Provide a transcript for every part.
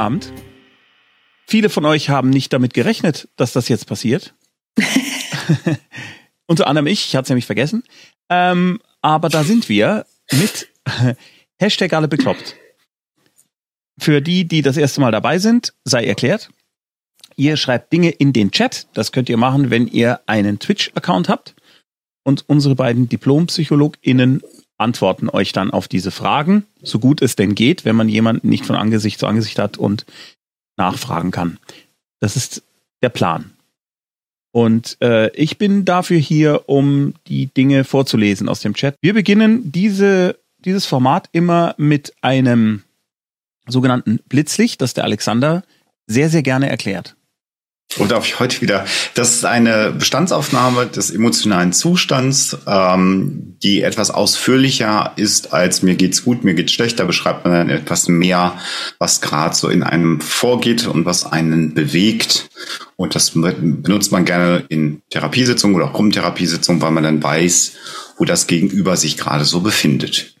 Abend. Viele von euch haben nicht damit gerechnet, dass das jetzt passiert. Unter anderem ich, ich hatte es nämlich vergessen. Ähm, aber da sind wir mit Hashtag alle bekloppt. Für die, die das erste Mal dabei sind, sei erklärt. Ihr schreibt Dinge in den Chat. Das könnt ihr machen, wenn ihr einen Twitch-Account habt. Und unsere beiden DiplompsychologInnen antworten euch dann auf diese Fragen, so gut es denn geht, wenn man jemanden nicht von Angesicht zu Angesicht hat und nachfragen kann. Das ist der Plan. Und äh, ich bin dafür hier, um die Dinge vorzulesen aus dem Chat. Wir beginnen diese, dieses Format immer mit einem sogenannten Blitzlicht, das der Alexander sehr, sehr gerne erklärt. Oder darf ich heute wieder? Das ist eine Bestandsaufnahme des emotionalen Zustands, ähm, die etwas ausführlicher ist als mir geht's gut, mir geht's schlecht. Da beschreibt man dann etwas mehr, was gerade so in einem vorgeht und was einen bewegt. Und das benutzt man gerne in Therapiesitzungen oder auch Gruppentherapiesitzungen, weil man dann weiß, wo das Gegenüber sich gerade so befindet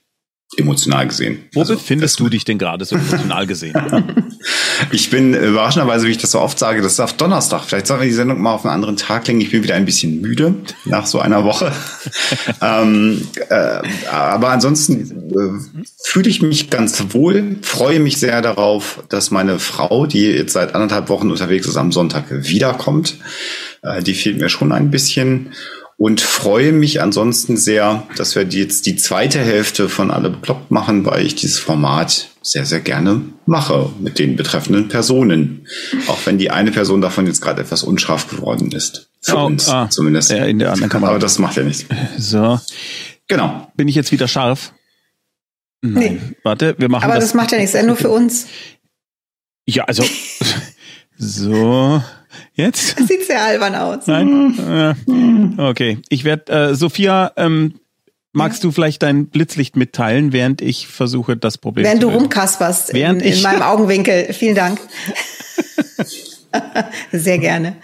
emotional gesehen. Wo also, befindest du dich denn gerade so emotional gesehen? ich bin überraschenderweise, wie ich das so oft sage, das ist auf Donnerstag. Vielleicht sollten wir die Sendung mal auf einen anderen Tag legen. Ich bin wieder ein bisschen müde nach so einer Woche. ähm, äh, aber ansonsten äh, fühle ich mich ganz wohl, freue mich sehr darauf, dass meine Frau, die jetzt seit anderthalb Wochen unterwegs ist, am Sonntag wiederkommt. Äh, die fehlt mir schon ein bisschen und freue mich ansonsten sehr, dass wir jetzt die zweite Hälfte von Alle bekloppt machen, weil ich dieses Format sehr, sehr gerne mache mit den betreffenden Personen. Auch wenn die eine Person davon jetzt gerade etwas unscharf geworden ist. Für oh, uns ah, zumindest. Ja, in der anderen Kamera. Aber das macht ja nichts. So. Genau. Bin ich jetzt wieder scharf? Nein. Nee. Warte, wir machen Aber das. das macht ja nichts, nur für uns. Ja, also. so. Jetzt? Das sieht sehr albern aus. Nein? Okay. Ich werde, äh, Sophia, ähm, magst ja. du vielleicht dein Blitzlicht mitteilen, während ich versuche, das Problem während zu lösen? Während du rumkasperst während in, in meinem Augenwinkel. Vielen Dank. Sehr gerne.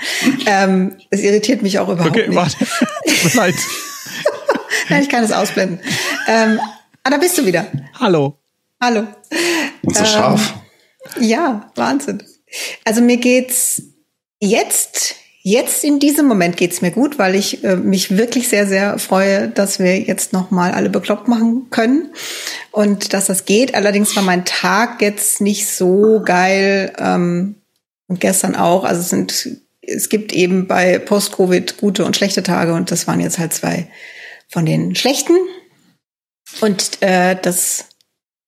Ähm, es irritiert mich auch überhaupt okay, nicht. Warte. Tut mir leid. Nein, ich kann es ausblenden. Ähm, ah, da bist du wieder. Hallo. Hallo. Und so ähm, scharf. Ja, Wahnsinn. Also mir geht's Jetzt, jetzt in diesem Moment geht's mir gut, weil ich äh, mich wirklich sehr, sehr freue, dass wir jetzt nochmal alle bekloppt machen können und dass das geht. Allerdings war mein Tag jetzt nicht so geil ähm, und gestern auch. Also es sind, es gibt eben bei Post-Covid gute und schlechte Tage und das waren jetzt halt zwei von den schlechten. Und äh, das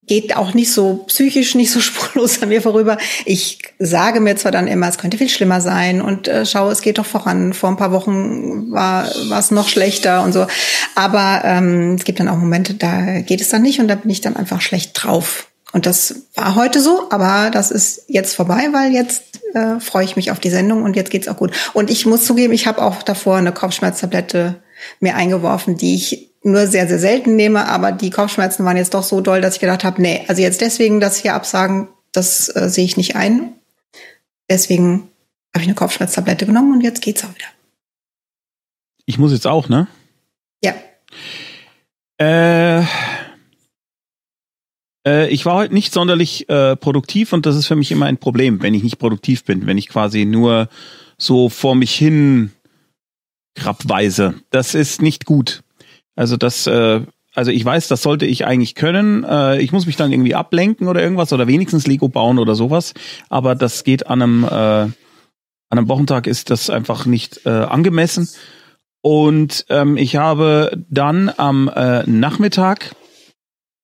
geht auch nicht so psychisch nicht so spurlos an mir vorüber. Ich sage mir zwar dann immer, es könnte viel schlimmer sein und äh, schaue, es geht doch voran. Vor ein paar Wochen war es noch schlechter und so. Aber ähm, es gibt dann auch Momente, da geht es dann nicht und da bin ich dann einfach schlecht drauf. Und das war heute so, aber das ist jetzt vorbei, weil jetzt äh, freue ich mich auf die Sendung und jetzt geht's auch gut. Und ich muss zugeben, ich habe auch davor eine Kopfschmerztablette mir eingeworfen, die ich nur sehr, sehr selten nehme, aber die Kopfschmerzen waren jetzt doch so doll, dass ich gedacht habe, nee, also jetzt deswegen das hier absagen, das äh, sehe ich nicht ein. Deswegen habe ich eine Kopfschmerztablette genommen und jetzt geht's auch wieder. Ich muss jetzt auch, ne? Ja. Äh, äh, ich war heute nicht sonderlich äh, produktiv und das ist für mich immer ein Problem, wenn ich nicht produktiv bin, wenn ich quasi nur so vor mich hin krabweise. Das ist nicht gut. Also das, äh, also ich weiß, das sollte ich eigentlich können. Äh, ich muss mich dann irgendwie ablenken oder irgendwas oder wenigstens Lego bauen oder sowas. Aber das geht an einem, äh, an einem Wochentag ist das einfach nicht äh, angemessen. Und ähm, ich habe dann am äh, Nachmittag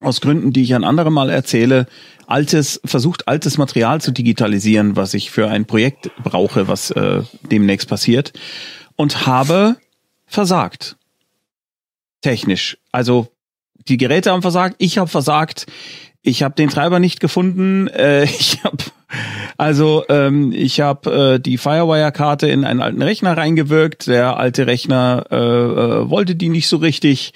aus Gründen, die ich an anderem Mal erzähle, altes, versucht altes Material zu digitalisieren, was ich für ein Projekt brauche, was äh, demnächst passiert. Und habe versagt technisch. Also die Geräte haben versagt, ich habe versagt, ich habe den Treiber nicht gefunden, äh, ich habe also ähm, ich habe äh, die Firewire-Karte in einen alten Rechner reingewirkt, der alte Rechner äh, äh, wollte die nicht so richtig.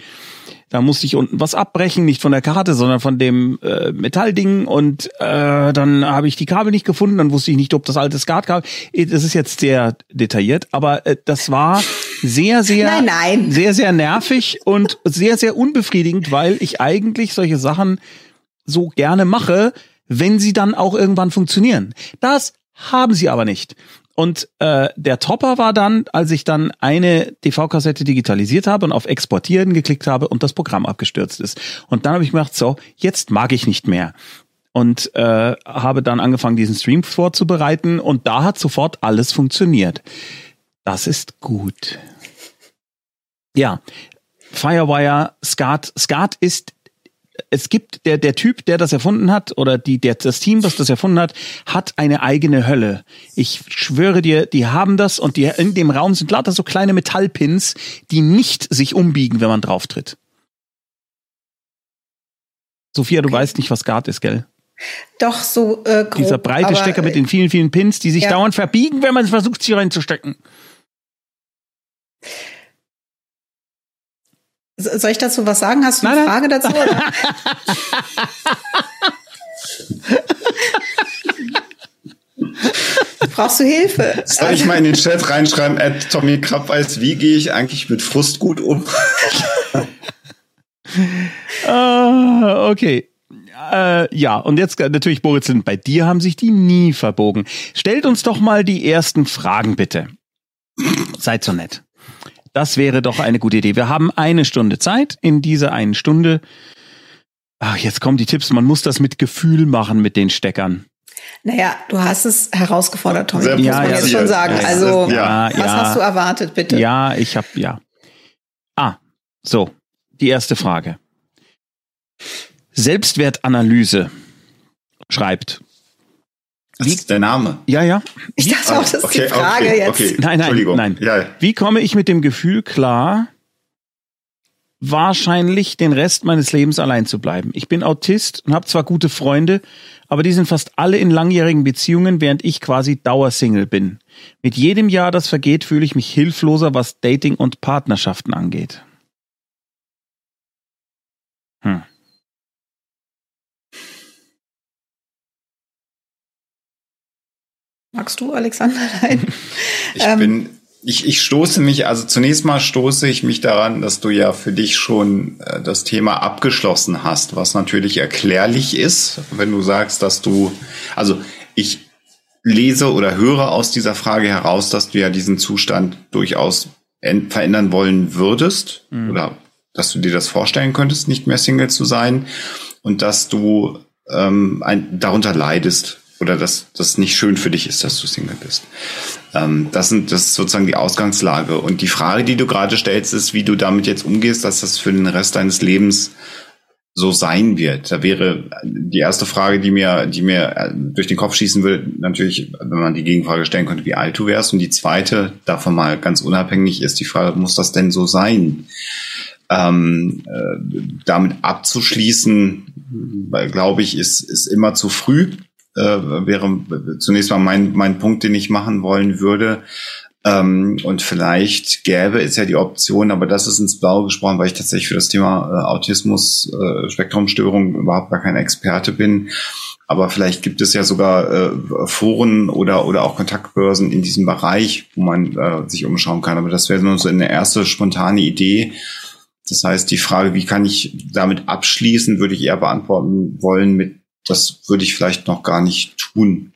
Da musste ich unten was abbrechen, nicht von der Karte, sondern von dem äh, Metallding. Und äh, dann habe ich die Kabel nicht gefunden. Dann wusste ich nicht, ob das alte SCART-Kabel. Äh, das ist jetzt sehr detailliert, aber äh, das war sehr, sehr, nein, nein. sehr, sehr nervig und sehr, sehr unbefriedigend, weil ich eigentlich solche Sachen so gerne mache, wenn sie dann auch irgendwann funktionieren. Das haben sie aber nicht. Und äh, der Topper war dann, als ich dann eine DV-Kassette digitalisiert habe und auf Exportieren geklickt habe und das Programm abgestürzt ist. Und dann habe ich gedacht, so, jetzt mag ich nicht mehr. Und äh, habe dann angefangen, diesen Stream vorzubereiten und da hat sofort alles funktioniert. Das ist gut. Ja, Firewire, Skat. Skat ist es gibt der der Typ, der das erfunden hat oder die der das Team, was das erfunden hat, hat eine eigene Hölle. Ich schwöre dir, die haben das und die in dem Raum sind lauter so kleine Metallpins, die nicht sich umbiegen, wenn man drauf tritt. Sophia, du okay. weißt nicht, was Guard ist, gell? Doch so äh, grob, Dieser breite Stecker mit den vielen vielen Pins, die sich ja. dauernd verbiegen, wenn man versucht, sie reinzustecken. Soll ich dazu was sagen? Hast du eine Frage nein. dazu? Brauchst du Hilfe? Soll ich mal in den Chat reinschreiben, at Tommy Krabbeis, wie gehe ich eigentlich mit Frust gut um? uh, okay. Äh, ja, und jetzt natürlich, Boris, bei dir haben sich die nie verbogen. Stellt uns doch mal die ersten Fragen, bitte. Seid so nett. Das wäre doch eine gute Idee. Wir haben eine Stunde Zeit. In dieser einen Stunde, ach, jetzt kommen die Tipps. Man muss das mit Gefühl machen mit den Steckern. Naja, du hast es herausgefordert, Tommy. Sehr muss man jetzt schon sagen. Also, ja, was hast du erwartet, bitte? Ja, ich habe ja. Ah, so. Die erste Frage. Selbstwertanalyse schreibt das ist der Name. Ja, ja. Ich dachte auch, das ist okay, die Frage okay, jetzt. Okay. Nein, nein, nein. Ja. Wie komme ich mit dem Gefühl klar, wahrscheinlich den Rest meines Lebens allein zu bleiben? Ich bin Autist und habe zwar gute Freunde, aber die sind fast alle in langjährigen Beziehungen, während ich quasi Dauersingle bin. Mit jedem Jahr, das vergeht, fühle ich mich hilfloser, was Dating und Partnerschaften angeht. Hm. Magst du, Alexander? Nein. Ich ähm, bin, ich, ich stoße mich, also zunächst mal stoße ich mich daran, dass du ja für dich schon äh, das Thema abgeschlossen hast, was natürlich erklärlich ist, wenn du sagst, dass du, also ich lese oder höre aus dieser Frage heraus, dass du ja diesen Zustand durchaus verändern wollen würdest mhm. oder dass du dir das vorstellen könntest, nicht mehr Single zu sein und dass du ähm, ein, darunter leidest, oder dass das nicht schön für dich ist, dass du Single bist. Ähm, das, sind, das ist sozusagen die Ausgangslage. Und die Frage, die du gerade stellst, ist, wie du damit jetzt umgehst, dass das für den Rest deines Lebens so sein wird. Da wäre die erste Frage, die mir, die mir äh, durch den Kopf schießen würde, natürlich, wenn man die Gegenfrage stellen könnte, wie alt du wärst. Und die zweite, davon mal ganz unabhängig, ist die Frage, muss das denn so sein? Ähm, äh, damit abzuschließen, glaube ich, ist, ist immer zu früh äh, wäre zunächst mal mein, mein Punkt, den ich machen wollen würde. Ähm, und vielleicht gäbe es ja die Option, aber das ist ins Blaue gesprochen, weil ich tatsächlich für das Thema äh, Autismus, äh, Spektrumstörung überhaupt gar kein Experte bin. Aber vielleicht gibt es ja sogar äh, Foren oder, oder auch Kontaktbörsen in diesem Bereich, wo man äh, sich umschauen kann. Aber das wäre nur so eine erste spontane Idee. Das heißt, die Frage, wie kann ich damit abschließen, würde ich eher beantworten wollen mit das würde ich vielleicht noch gar nicht tun.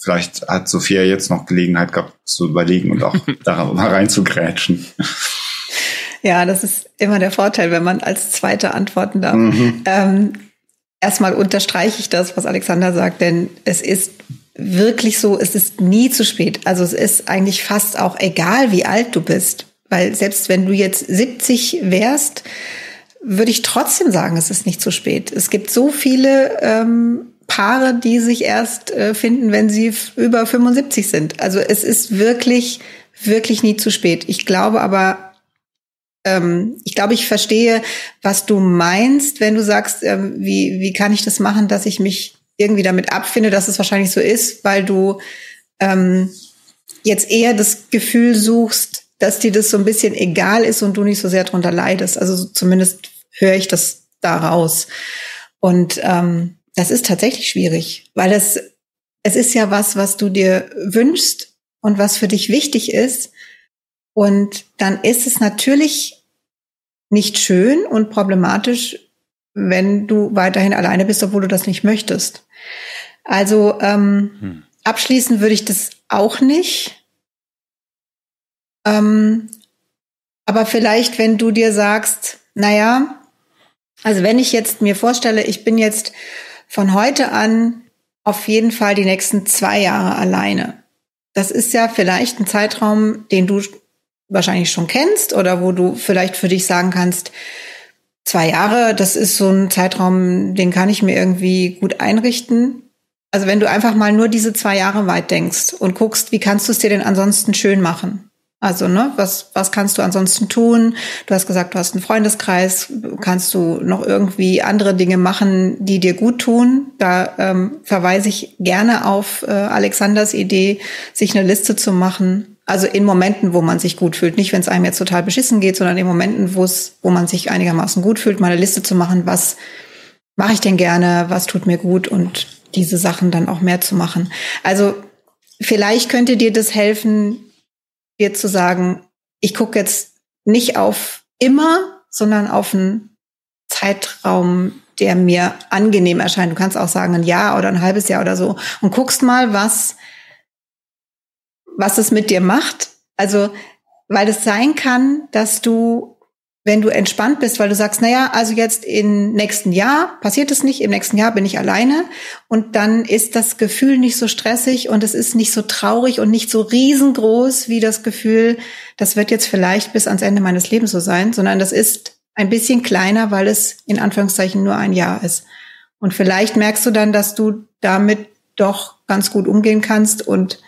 Vielleicht hat Sophia jetzt noch Gelegenheit gehabt zu überlegen und auch da mal reinzugrätschen. Ja, das ist immer der Vorteil, wenn man als Zweite antworten darf. Mhm. Ähm, erstmal unterstreiche ich das, was Alexander sagt, denn es ist wirklich so, es ist nie zu spät. Also es ist eigentlich fast auch egal, wie alt du bist. Weil selbst wenn du jetzt 70 wärst, würde ich trotzdem sagen, es ist nicht zu spät. Es gibt so viele ähm, Paare, die sich erst äh, finden, wenn sie über 75 sind. Also es ist wirklich, wirklich nie zu spät. Ich glaube aber, ähm, ich glaube, ich verstehe, was du meinst, wenn du sagst, ähm, wie, wie kann ich das machen, dass ich mich irgendwie damit abfinde, dass es wahrscheinlich so ist, weil du ähm, jetzt eher das Gefühl suchst, dass dir das so ein bisschen egal ist und du nicht so sehr drunter leidest. Also zumindest höre ich das da raus. Und ähm, das ist tatsächlich schwierig, weil es, es ist ja was, was du dir wünschst und was für dich wichtig ist. Und dann ist es natürlich nicht schön und problematisch, wenn du weiterhin alleine bist, obwohl du das nicht möchtest. Also ähm, hm. abschließen würde ich das auch nicht. Ähm, aber vielleicht, wenn du dir sagst, naja, also wenn ich jetzt mir vorstelle, ich bin jetzt von heute an auf jeden Fall die nächsten zwei Jahre alleine. Das ist ja vielleicht ein Zeitraum, den du wahrscheinlich schon kennst oder wo du vielleicht für dich sagen kannst, zwei Jahre, das ist so ein Zeitraum, den kann ich mir irgendwie gut einrichten. Also wenn du einfach mal nur diese zwei Jahre weit denkst und guckst, wie kannst du es dir denn ansonsten schön machen? Also, ne, was, was kannst du ansonsten tun? Du hast gesagt, du hast einen Freundeskreis. Kannst du noch irgendwie andere Dinge machen, die dir gut tun? Da ähm, verweise ich gerne auf äh, Alexanders Idee, sich eine Liste zu machen. Also in Momenten, wo man sich gut fühlt. Nicht, wenn es einem jetzt total beschissen geht, sondern in Momenten, wo es, wo man sich einigermaßen gut fühlt, mal eine Liste zu machen, was mache ich denn gerne, was tut mir gut und diese Sachen dann auch mehr zu machen. Also vielleicht könnte dir das helfen, dir zu sagen, ich gucke jetzt nicht auf immer, sondern auf einen Zeitraum, der mir angenehm erscheint. Du kannst auch sagen, ein Jahr oder ein halbes Jahr oder so und guckst mal, was, was es mit dir macht. Also, weil es sein kann, dass du wenn du entspannt bist, weil du sagst, naja, also jetzt im nächsten Jahr passiert es nicht, im nächsten Jahr bin ich alleine und dann ist das Gefühl nicht so stressig und es ist nicht so traurig und nicht so riesengroß wie das Gefühl, das wird jetzt vielleicht bis ans Ende meines Lebens so sein, sondern das ist ein bisschen kleiner, weil es in Anführungszeichen nur ein Jahr ist. Und vielleicht merkst du dann, dass du damit doch ganz gut umgehen kannst und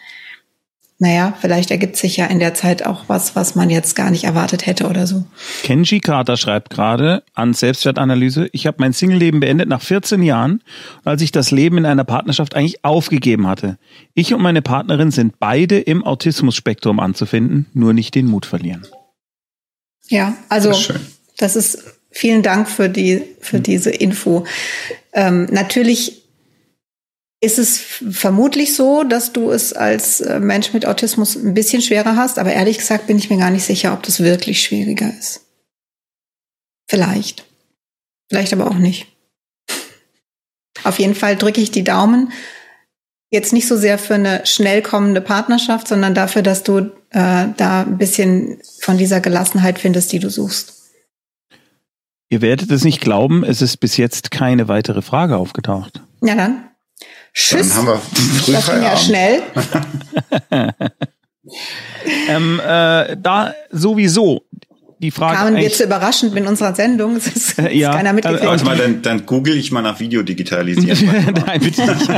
naja, vielleicht ergibt sich ja in der Zeit auch was, was man jetzt gar nicht erwartet hätte oder so. Kenji Carter schreibt gerade an Selbstwertanalyse, ich habe mein Single-Leben beendet nach 14 Jahren, als ich das Leben in einer Partnerschaft eigentlich aufgegeben hatte. Ich und meine Partnerin sind beide im Autismus-Spektrum anzufinden, nur nicht den Mut verlieren. Ja, also das ist, das ist vielen Dank für die für diese Info. Ähm, natürlich ist es vermutlich so, dass du es als äh, Mensch mit Autismus ein bisschen schwerer hast, aber ehrlich gesagt bin ich mir gar nicht sicher, ob das wirklich schwieriger ist. Vielleicht. Vielleicht aber auch nicht. Auf jeden Fall drücke ich die Daumen. Jetzt nicht so sehr für eine schnell kommende Partnerschaft, sondern dafür, dass du äh, da ein bisschen von dieser Gelassenheit findest, die du suchst. Ihr werdet es nicht glauben, es ist bis jetzt keine weitere Frage aufgetaucht. Ja, dann. Tschüss. Dann haben wir früh das ging ja schnell. ähm, äh, da sowieso die Frage. Kamen wir zu überraschend mit unserer Sendung? Das ist, äh, ja, keiner mitgekriegt. Also mal, dann, dann google ich mal nach Video digitalisieren. Nein, bitte nicht.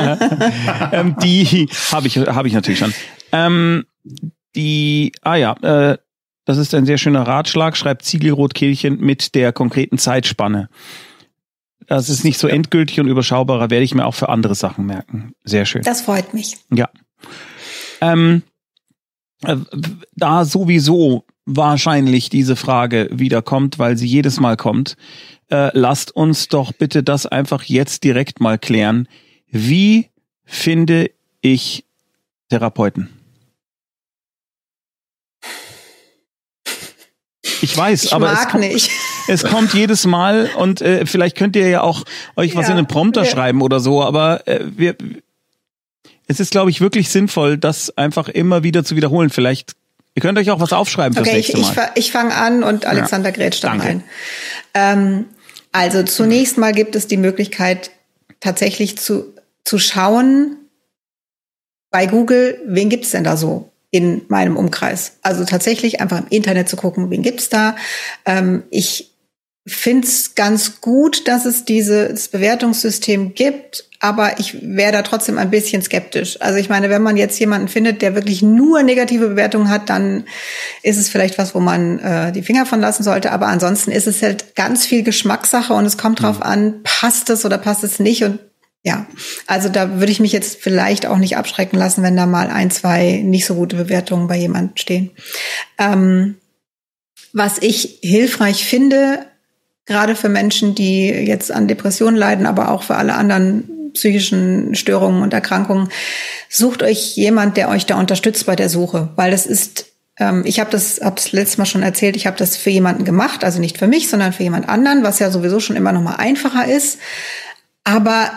ähm, die habe ich, hab ich natürlich schon. Ähm, die, ah ja, äh, das ist ein sehr schöner Ratschlag, schreibt Ziegelrotkehlchen mit der konkreten Zeitspanne. Das ist nicht so endgültig und überschaubarer, werde ich mir auch für andere Sachen merken. Sehr schön. Das freut mich. Ja. Ähm, äh, da sowieso wahrscheinlich diese Frage wieder kommt, weil sie jedes Mal kommt, äh, lasst uns doch bitte das einfach jetzt direkt mal klären. Wie finde ich Therapeuten? Ich weiß, ich aber mag es kommt, nicht. es kommt jedes Mal und äh, vielleicht könnt ihr ja auch euch was Ja, in den Prompter wir- schreiben oder so, aber äh, wir, es ist, glaube ich, wirklich sinnvoll, das einfach immer wieder zu wiederholen. Vielleicht, ihr könnt euch auch was aufschreiben fürs Okay, ich, nächste ich, Mal. fa- ich fange an und Alexander grätscht dann rein. Ähm, also zunächst mal gibt es die Möglichkeit, tatsächlich zu, zu schauen bei Google, wen gibt's denn da so in meinem Umkreis? Also tatsächlich einfach im Internet zu gucken, wen gibt's da. Ähm, ich find's ganz gut, dass es dieses Bewertungssystem gibt, aber ich wäre da trotzdem ein bisschen skeptisch. Also ich meine, wenn man jetzt jemanden findet, der wirklich nur negative Bewertungen hat, dann ist es vielleicht was, wo man äh, die Finger von lassen sollte. Aber ansonsten ist es halt ganz viel Geschmackssache und es kommt drauf an, passt es oder passt es nicht. Und ja, also da würde ich mich jetzt vielleicht auch nicht abschrecken lassen, wenn da mal ein, zwei nicht so gute Bewertungen bei jemandem stehen. Ähm, was ich hilfreich finde, gerade für Menschen, die jetzt an Depressionen leiden, aber auch für alle anderen psychischen Störungen und Erkrankungen, sucht euch jemand, der euch da unterstützt bei der Suche, weil das ist ähm, ich habe das, hab das letztes Mal schon erzählt, ich habe das für jemanden gemacht, also nicht für mich, sondern für jemand anderen, was ja sowieso schon immer noch mal einfacher ist. Aber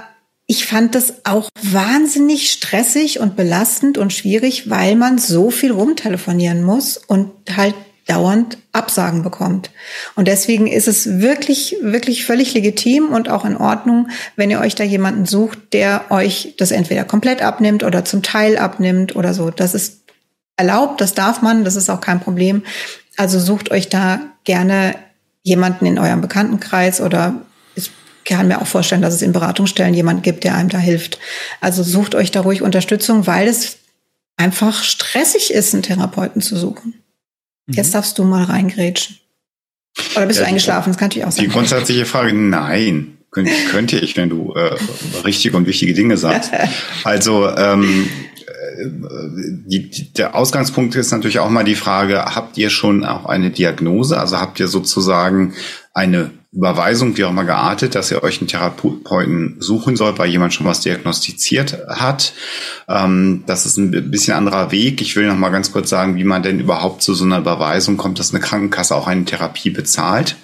ich fand das auch wahnsinnig stressig und belastend und schwierig, weil man so viel rumtelefonieren muss und halt dauernd Absagen bekommt. Und deswegen ist es wirklich, wirklich völlig legitim und auch in Ordnung, wenn ihr euch da jemanden sucht, der euch das entweder komplett abnimmt oder zum Teil abnimmt oder so. Das ist erlaubt, das darf man, das ist auch kein Problem. Also sucht euch da gerne jemanden in eurem Bekanntenkreis oder kann mir auch vorstellen, dass es in Beratungsstellen jemand gibt, der einem da hilft. Also sucht euch da ruhig Unterstützung, weil es einfach stressig ist, einen Therapeuten zu suchen. Mhm. Jetzt darfst du mal reingrätschen. Oder bist ja, du eingeschlafen? Das kann natürlich auch sein. Die grundsätzliche Frage, nein. Könnte ich, wenn du äh, richtige und wichtige Dinge sagst. Also ähm, die, der Ausgangspunkt ist natürlich auch mal die Frage, habt ihr schon auch eine Diagnose? Also habt ihr sozusagen eine Überweisung, wie auch immer geartet, dass ihr euch einen Therapeuten suchen sollt, weil jemand schon was diagnostiziert hat. Ähm, das ist ein bisschen anderer Weg. Ich will noch mal ganz kurz sagen, wie man denn überhaupt zu so einer Überweisung kommt, dass eine Krankenkasse auch eine Therapie bezahlt.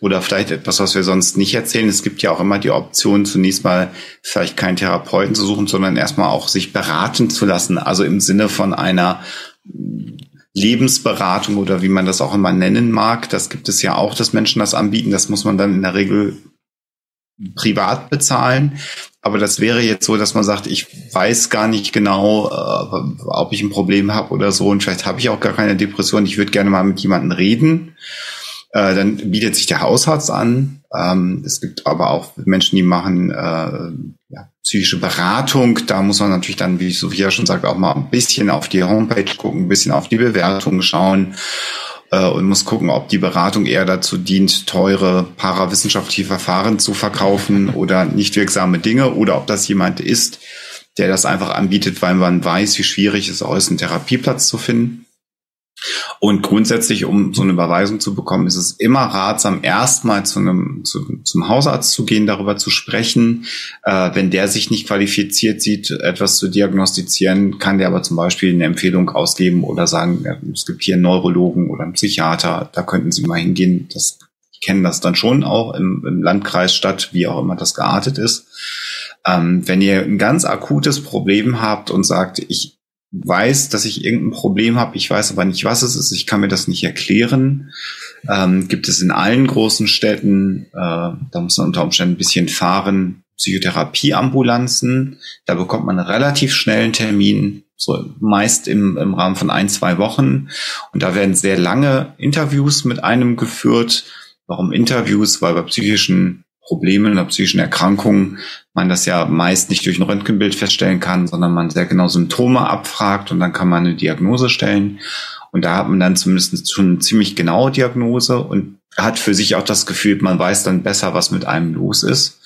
Oder vielleicht etwas, was wir sonst nicht erzählen. Es gibt ja auch immer die Option, zunächst mal vielleicht keinen Therapeuten zu suchen, sondern erstmal auch sich beraten zu lassen. Also im Sinne von einer Lebensberatung oder wie man das auch immer nennen mag. Das gibt es ja auch, dass Menschen das anbieten. Das muss man dann in der Regel privat bezahlen. Aber das wäre jetzt so, dass man sagt, ich weiß gar nicht genau, äh, ob ich ein Problem habe oder so. Und vielleicht habe ich auch gar keine Depression. Ich würde gerne mal mit jemandem reden. Äh, dann bietet sich der Hausarzt an. Ähm, es gibt aber auch Menschen, die machen äh, ja, psychische Beratung. Da muss man natürlich dann, wie Sophia schon sagt, auch mal ein bisschen auf die Homepage gucken, ein bisschen auf die Bewertung schauen äh, und muss gucken, ob die Beratung eher dazu dient, teure parawissenschaftliche Verfahren zu verkaufen oder nicht wirksame Dinge oder ob das jemand ist, der das einfach anbietet, weil man weiß, wie schwierig es ist, einen Therapieplatz zu finden. Und grundsätzlich, um so eine Überweisung zu bekommen, ist es immer ratsam, erstmal zu einem, zu, zum Hausarzt zu gehen, darüber zu sprechen. Äh, wenn der sich nicht qualifiziert sieht, etwas zu diagnostizieren, kann der aber zum Beispiel eine Empfehlung ausgeben oder sagen, es gibt hier einen Neurologen oder einen Psychiater, da könnten Sie mal hingehen. Das, ich kenne das dann schon auch im, im Landkreis, Stadt, wie auch immer das geartet ist. Ähm, wenn ihr ein ganz akutes Problem habt und sagt, ich weiß, dass ich irgendein Problem habe, ich weiß aber nicht, was es ist, ich kann mir das nicht erklären. Ähm, gibt es in allen großen Städten, äh, da muss man unter Umständen ein bisschen fahren, Psychotherapieambulanzen. Da bekommt man relativ schnell einen Termin, so meist im, im Rahmen von ein, zwei Wochen. Und da werden sehr lange Interviews mit einem geführt. Warum Interviews? Weil bei psychischen Problemen oder psychischen Erkrankungen man das ja meist nicht durch ein Röntgenbild feststellen kann, sondern man sehr genau Symptome abfragt und dann kann man eine Diagnose stellen. Und da hat man dann zumindest schon eine ziemlich genaue Diagnose und hat für sich auch das Gefühl, man weiß dann besser, was mit einem los ist.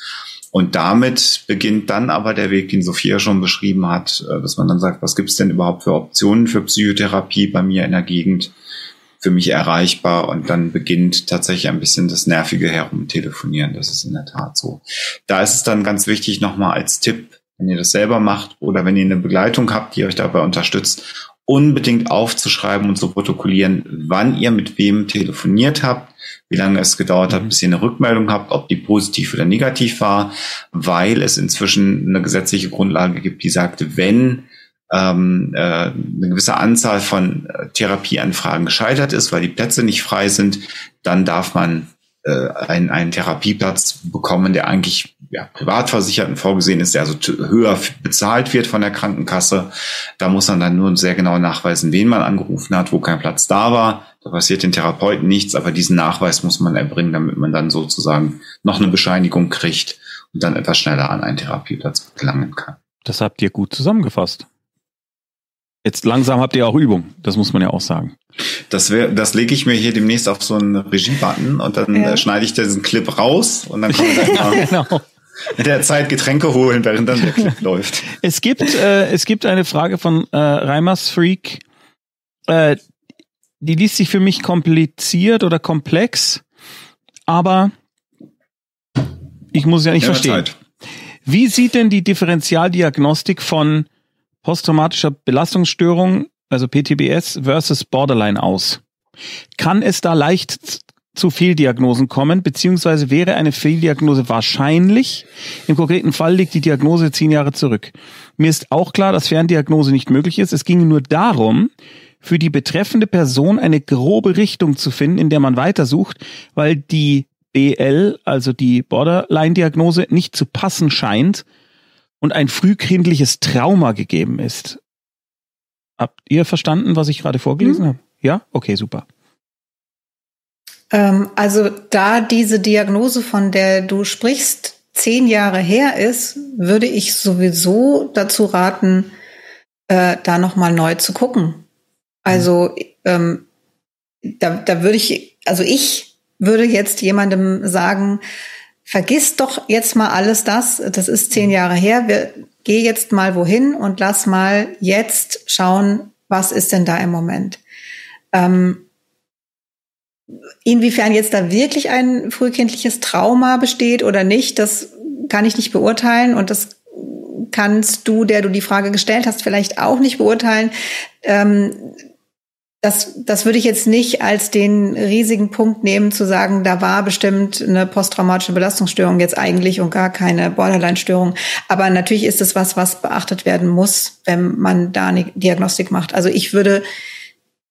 Und damit beginnt dann aber der Weg, den Sophia schon beschrieben hat, äh, dass man dann sagt, was gibt es denn überhaupt für Optionen für Psychotherapie bei mir in der Gegend? Für mich erreichbar und dann beginnt tatsächlich ein bisschen das nervige Herumtelefonieren. Das ist in der Tat so. Da ist es dann ganz wichtig nochmal als Tipp, wenn ihr das selber macht oder wenn ihr eine Begleitung habt, die euch dabei unterstützt, unbedingt aufzuschreiben und zu protokollieren, wann ihr mit wem telefoniert habt, wie lange es gedauert hat, mhm. bis ihr eine Rückmeldung habt, ob die positiv oder negativ war, weil es inzwischen eine gesetzliche Grundlage gibt, die sagt, wenn ähm, äh, eine gewisse Anzahl von äh, Therapieanfragen gescheitert ist, weil die Plätze nicht frei sind, dann darf man äh, einen, einen Therapieplatz bekommen, der eigentlich ja, Privatversicherten vorgesehen ist, der also höher bezahlt wird von der Krankenkasse. Da muss man dann nur sehr genau nachweisen, wen man angerufen hat, wo kein Platz da war. Da passiert den Therapeuten nichts, aber diesen Nachweis muss man erbringen, damit man dann sozusagen noch eine Bescheinigung kriegt und dann etwas schneller an einen Therapieplatz gelangen kann. Das habt ihr gut zusammengefasst. Jetzt langsam habt ihr auch Übung, das muss man ja auch sagen. Das, wär, das lege ich mir hier demnächst auf so einen Regie-Button und dann ja. Äh, schneide ich diesen Clip raus und dann kann man genau. in der Zeit Getränke holen, während dann der Clip läuft. Es gibt, äh, es gibt eine Frage von äh, Reimers Freak, äh, die liest sich für mich kompliziert oder komplex, aber ich muss ja nicht ja, verstehen. Zeit. Wie sieht denn die Differentialdiagnostik von posttraumatischer Belastungsstörung also PTBS versus Borderline aus? Kann es da leicht zu Fehldiagnosen kommen, beziehungsweise wäre eine Fehldiagnose wahrscheinlich. Im konkreten Fall liegt die Diagnose zehn Jahre zurück. Mir ist auch klar, dass Ferndiagnose nicht möglich ist. Es ginge nur darum, für die betreffende Person eine grobe Richtung zu finden, in der man weitersucht, weil die BL, also die Borderline-Diagnose, nicht zu passen scheint und ein frühkindliches Trauma gegeben ist. Habt ihr verstanden, was ich gerade vorgelesen mhm. habe? Ja? Okay, super. Ähm, also da diese Diagnose, von der du sprichst, zehn Jahre her ist, würde ich sowieso dazu raten, äh, da nochmal neu zu gucken. Also ähm, da, da würde ich, also ich würde jetzt jemandem sagen, vergiss doch jetzt mal alles das, das ist zehn Jahre her, wir, geh jetzt mal wohin und lass mal jetzt schauen, was ist denn da im Moment. Ähm, inwiefern jetzt da wirklich ein frühkindliches Trauma besteht oder nicht, das kann ich nicht beurteilen und das kannst du, der du die Frage gestellt hast, vielleicht auch nicht beurteilen. Ähm, das, das würde ich jetzt nicht als den riesigen Punkt nehmen, zu sagen, da war bestimmt eine posttraumatische Belastungsstörung jetzt eigentlich und gar keine Borderline-Störung. Aber natürlich ist es was, was beachtet werden muss, wenn man da eine Diagnostik macht. Also ich würde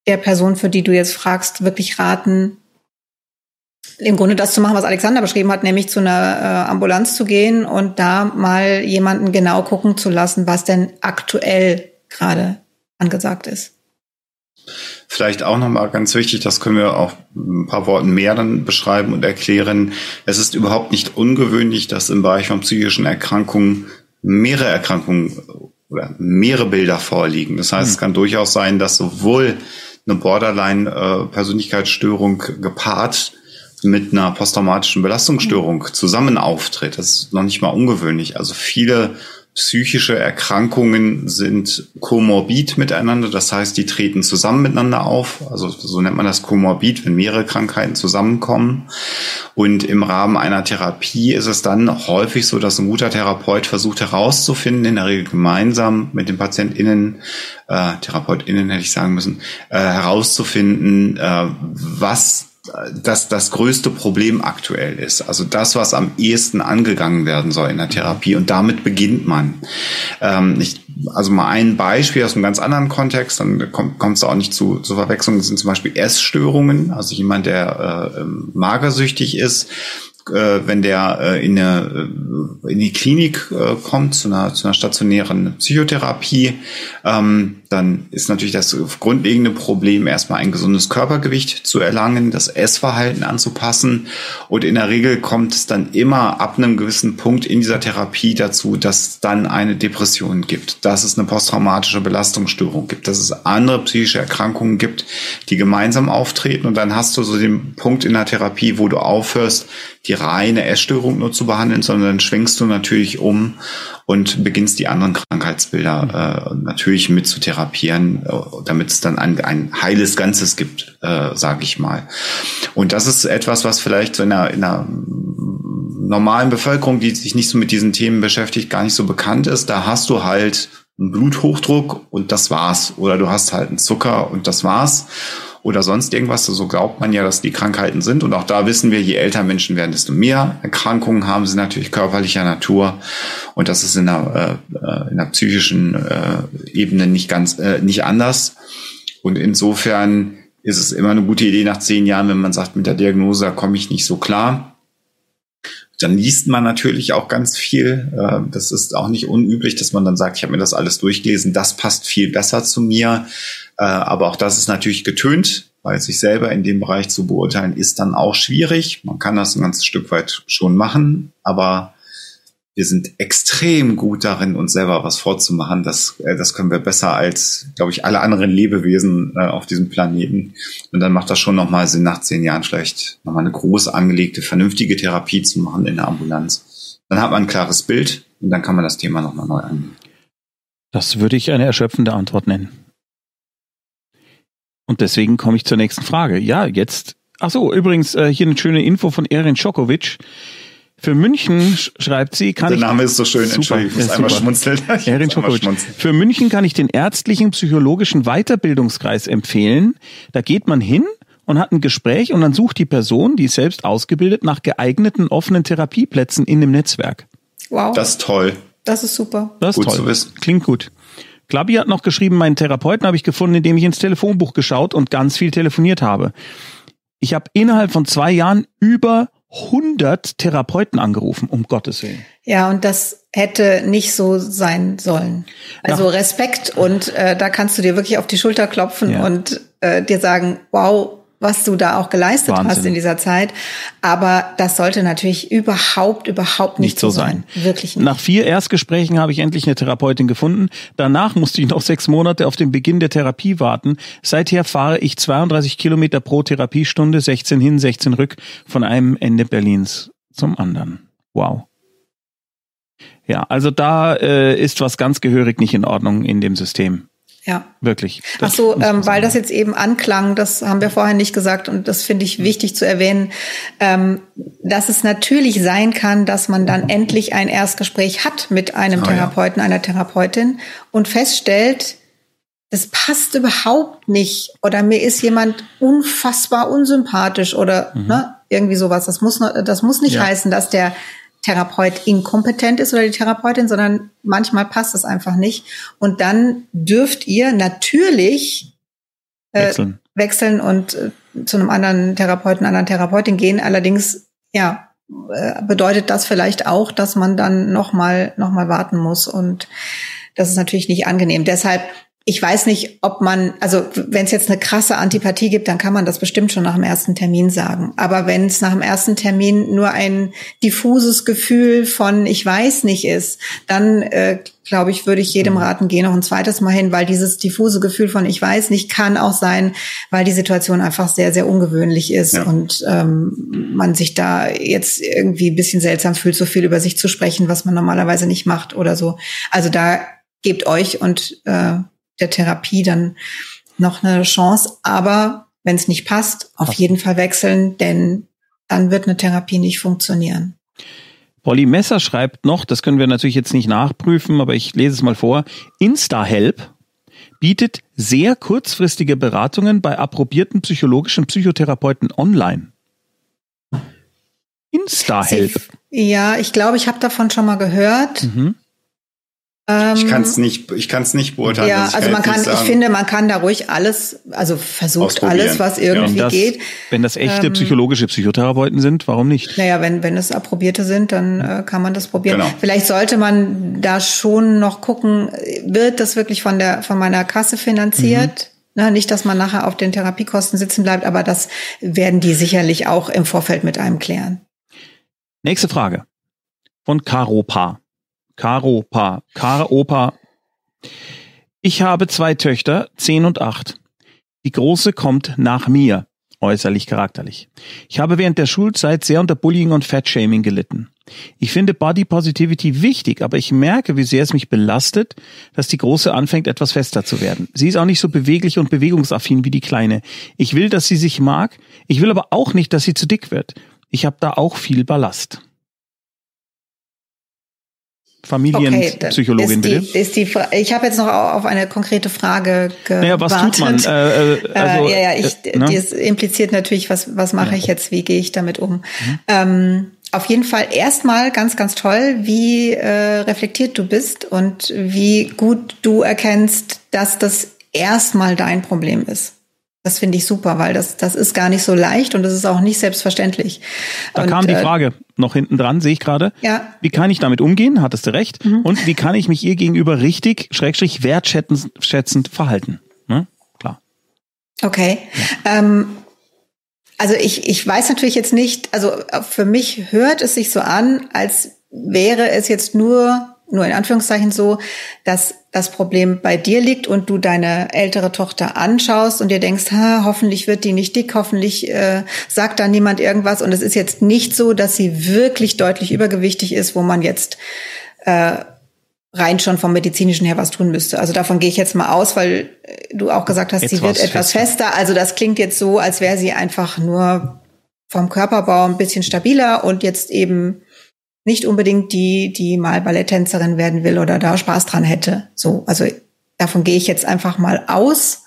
der Person, für die du jetzt fragst, wirklich raten, im Grunde das zu machen, was Alexander beschrieben hat, nämlich zu einer äh, Ambulanz zu gehen und da mal jemanden genau gucken zu lassen, was denn aktuell gerade angesagt ist. Vielleicht auch nochmal ganz wichtig, das können wir auch ein paar Worten mehr dann beschreiben und erklären. Es ist überhaupt nicht ungewöhnlich, dass im Bereich von psychischen Erkrankungen mehrere Erkrankungen oder mehrere Bilder vorliegen. Das heißt, mhm. es kann durchaus sein, dass sowohl eine Borderline-Persönlichkeitsstörung äh, gepaart mit einer posttraumatischen Belastungsstörung mhm. zusammen auftritt. Das ist noch nicht mal ungewöhnlich. Also viele psychische Erkrankungen sind komorbid miteinander, das heißt, die treten zusammen miteinander auf. Also so nennt man das komorbid, wenn mehrere Krankheiten zusammenkommen. Und im Rahmen einer Therapie ist es dann häufig so, dass ein guter Therapeut versucht herauszufinden, in der Regel gemeinsam mit den PatientInnen, äh, TherapeutInnen hätte ich sagen müssen, äh, herauszufinden, äh, was das das größte Problem aktuell ist. Also das, was am ehesten angegangen werden soll in der Therapie. Und damit beginnt man. Ähm, ich, also mal ein Beispiel aus einem ganz anderen Kontext, dann kommt es auch nicht zu, zu Verwechslungen, sind zum Beispiel Essstörungen. Also jemand, der äh, magersüchtig ist, äh, wenn der äh, in, eine, äh, in die Klinik äh, kommt, zu einer, zu einer stationären Psychotherapie, ähm, dann ist natürlich das grundlegende Problem, erstmal ein gesundes Körpergewicht zu erlangen, das Essverhalten anzupassen. Und in der Regel kommt es dann immer ab einem gewissen Punkt in dieser Therapie dazu, dass es dann eine Depression gibt, dass es eine posttraumatische Belastungsstörung gibt, dass es andere psychische Erkrankungen gibt, die gemeinsam auftreten. Und dann hast du so den Punkt in der Therapie, wo du aufhörst, die reine Essstörung nur zu behandeln, sondern dann schwenkst du natürlich um und beginnst die anderen Krankheitsbilder äh, natürlich mit zu therapieren, äh, damit es dann ein, ein heiles Ganzes gibt, äh, sage ich mal. Und das ist etwas, was vielleicht so in einer, in einer normalen Bevölkerung, die sich nicht so mit diesen Themen beschäftigt, gar nicht so bekannt ist. Da hast du halt einen Bluthochdruck und das war's. Oder du hast halt einen Zucker und das war's oder sonst irgendwas. So glaubt man ja, dass die Krankheiten sind. Und auch da wissen wir, je älter Menschen werden, desto mehr Erkrankungen haben sie natürlich körperlicher Natur. Und das ist in der, äh, in der psychischen äh, Ebene nicht ganz, äh, nicht anders. Und insofern ist es immer eine gute Idee nach zehn Jahren, wenn man sagt, mit der Diagnose komme ich nicht so klar. Dann liest man natürlich auch ganz viel. Äh, das ist auch nicht unüblich, dass man dann sagt, ich habe mir das alles durchgelesen, das passt viel besser zu mir. Äh, aber auch das ist natürlich getönt, weil sich selber in dem Bereich zu beurteilen ist dann auch schwierig. Man kann das ein ganzes Stück weit schon machen, aber wir sind extrem gut darin, uns selber was vorzumachen. Das, äh, das können wir besser als, glaube ich, alle anderen Lebewesen äh, auf diesem Planeten. Und dann macht das schon nochmal Sinn, nach zehn Jahren vielleicht nochmal eine groß angelegte, vernünftige Therapie zu machen in der Ambulanz. Dann hat man ein klares Bild und dann kann man das Thema nochmal neu angehen. Das würde ich eine erschöpfende Antwort nennen. Und deswegen komme ich zur nächsten Frage. Ja, jetzt. Ach so, übrigens äh, hier eine schöne Info von Erin Schokovic. Für München schreibt sie, kann Der ich. Name ist so schön, Super, Entschuldigung, ich muss einmal schmunzeln. Ich Erin schmunzeln. Für München kann ich den ärztlichen psychologischen Weiterbildungskreis empfehlen. Da geht man hin und hat ein Gespräch und dann sucht die Person, die ist selbst ausgebildet, nach geeigneten offenen Therapieplätzen in dem Netzwerk. Wow, das, Das ist toll. ist super. Das ist Gut toll. zu wissen. Klingt gut. Klabi hat noch geschrieben, meinen Therapeuten habe ich gefunden, indem ich ins Telefonbuch geschaut und ganz viel telefoniert habe. Ich habe innerhalb von zwei Jahren über 100 Therapeuten angerufen, um Gottes Willen. Ja, und das hätte nicht so sein sollen. Also. Respekt und äh, da kannst du dir wirklich auf die Schulter klopfen Ja. und äh, dir sagen, wow, was du da auch geleistet Wahnsinn. hast in dieser Zeit. Aber das sollte natürlich überhaupt, überhaupt nicht, Nicht so sein. Wirklich nicht. Nach vier Erstgesprächen habe ich endlich eine Therapeutin gefunden. Danach musste ich noch sechs Monate auf den Beginn der Therapie warten. Seither fahre ich 32 Kilometer pro Therapiestunde, 16 hin, 16 rück, von einem Ende Berlins zum anderen. Wow. Ja, also da äh, ist was ganz gehörig nicht in Ordnung in dem System. Ja. Wirklich. Ach so, ähm, weil das jetzt eben anklang, das haben wir vorher nicht gesagt und das finde ich wichtig zu erwähnen, ähm, dass es natürlich sein kann, dass man dann endlich ein Erstgespräch hat mit einem Ah. Therapeuten, einer Therapeutin und feststellt, das passt überhaupt nicht oder mir ist jemand unfassbar unsympathisch oder ne, irgendwie sowas. Das muss, das muss nicht Mhm. Ja. heißen, dass der Therapeut inkompetent ist oder die Therapeutin, sondern manchmal passt es einfach nicht. Und dann dürft ihr natürlich äh, wechseln. wechseln und äh, zu einem anderen Therapeuten, anderen Therapeutin gehen. Allerdings, ja, äh, bedeutet das vielleicht auch, dass man dann nochmal noch mal warten muss. Und das ist natürlich nicht angenehm. Deshalb, ich weiß nicht, ob man, also wenn es jetzt eine krasse Antipathie gibt, dann kann man das bestimmt schon nach dem ersten Termin sagen. Aber wenn es nach dem ersten Termin nur ein diffuses Gefühl von ich weiß nicht ist, dann äh, glaube ich, würde ich jedem raten, geh noch ein zweites Mal hin, weil dieses diffuse Gefühl von ich weiß nicht kann auch sein, weil die Situation einfach sehr, sehr ungewöhnlich ist Ja. und ähm, man sich da jetzt irgendwie ein bisschen seltsam fühlt, so viel über sich zu sprechen, was man normalerweise nicht macht oder so. Also da gebt euch und äh, der Therapie dann noch eine Chance, aber wenn es nicht passt, auf jeden Fall wechseln, denn dann wird eine Therapie nicht funktionieren. Polly Messer schreibt noch, das können wir natürlich jetzt nicht nachprüfen, aber ich lese es mal vor. InstaHelp bietet sehr kurzfristige Beratungen bei approbierten psychologischen Psychotherapeuten online. InstaHelp. Ja, ich glaube, ich habe davon schon mal gehört. Mhm. Ähm, Ich kann es nicht, ich kann es nicht beurteilen. Ja, ich also man kann, ich finde, man kann da ruhig alles, also versucht alles, was Ja. irgendwie Wenn das, geht. wenn das echte Ähm, psychologische Psychotherapeuten sind, warum nicht? Naja, wenn, wenn es Approbierte sind, dann äh, kann man das probieren. Genau. Vielleicht sollte man da schon noch gucken, wird das wirklich von der, von meiner Kasse finanziert? Na, nicht, dass man nachher auf den Therapiekosten sitzen bleibt, aber das werden die sicherlich auch im Vorfeld mit einem klären. Nächste Frage. Von Karopa. Karopa. Karopa. Ich habe zwei Töchter, zehn und acht. Die große kommt nach mir, äußerlich charakterlich. Ich habe während der Schulzeit sehr unter Bullying und Fatshaming gelitten. Ich finde Body Positivity wichtig, aber ich merke, wie sehr es mich belastet, dass die Große anfängt, etwas fester zu werden. Sie ist auch nicht so beweglich und bewegungsaffin wie die Kleine. Ich will, dass sie sich mag. Ich will aber auch nicht, dass sie zu dick wird. Ich habe da auch viel Ballast. Familienpsychologin, die, bitte. ist die, ich habe jetzt noch auf eine konkrete Frage gewartet. Naja, was tut man? Äh, äh, also, äh, ja, ja, ich, äh, ne? das impliziert natürlich, was, was mache ich jetzt, wie gehe ich damit um? Mhm. Ähm, auf jeden Fall erstmal ganz, ganz toll, wie äh, reflektiert du bist und wie gut du erkennst, dass das erstmal dein Problem ist. Das finde ich super, weil das, das ist gar nicht so leicht und das ist auch nicht selbstverständlich. Da und, kam die äh, Frage noch hinten dran, sehe ich gerade. Ja. Mhm. Wie kann ich damit umgehen? Hattest du recht. Und wie kann ich mich ihr gegenüber richtig, schrägstrich wertschätzend schätzend verhalten? Ne? Klar. Okay. Ähm, also ich, ich weiß natürlich jetzt nicht, also für mich hört es sich so an, als wäre es jetzt nur, nur in Anführungszeichen so, dass das Problem bei dir liegt und du deine ältere Tochter anschaust und dir denkst, ha, hoffentlich wird die nicht dick, hoffentlich äh, sagt da niemand irgendwas. Und es ist jetzt nicht so, dass sie wirklich deutlich übergewichtig ist, wo man jetzt äh, rein schon vom medizinischen her was tun müsste. Also davon gehe ich jetzt mal aus, weil äh, du auch gesagt hast, sie Etwas wird etwas fester. fester. Also das klingt jetzt so, als wäre sie einfach nur vom Körperbau ein bisschen stabiler und jetzt eben nicht unbedingt die, die mal Balletttänzerin werden will oder da Spaß dran hätte. So, also davon gehe ich jetzt einfach mal aus.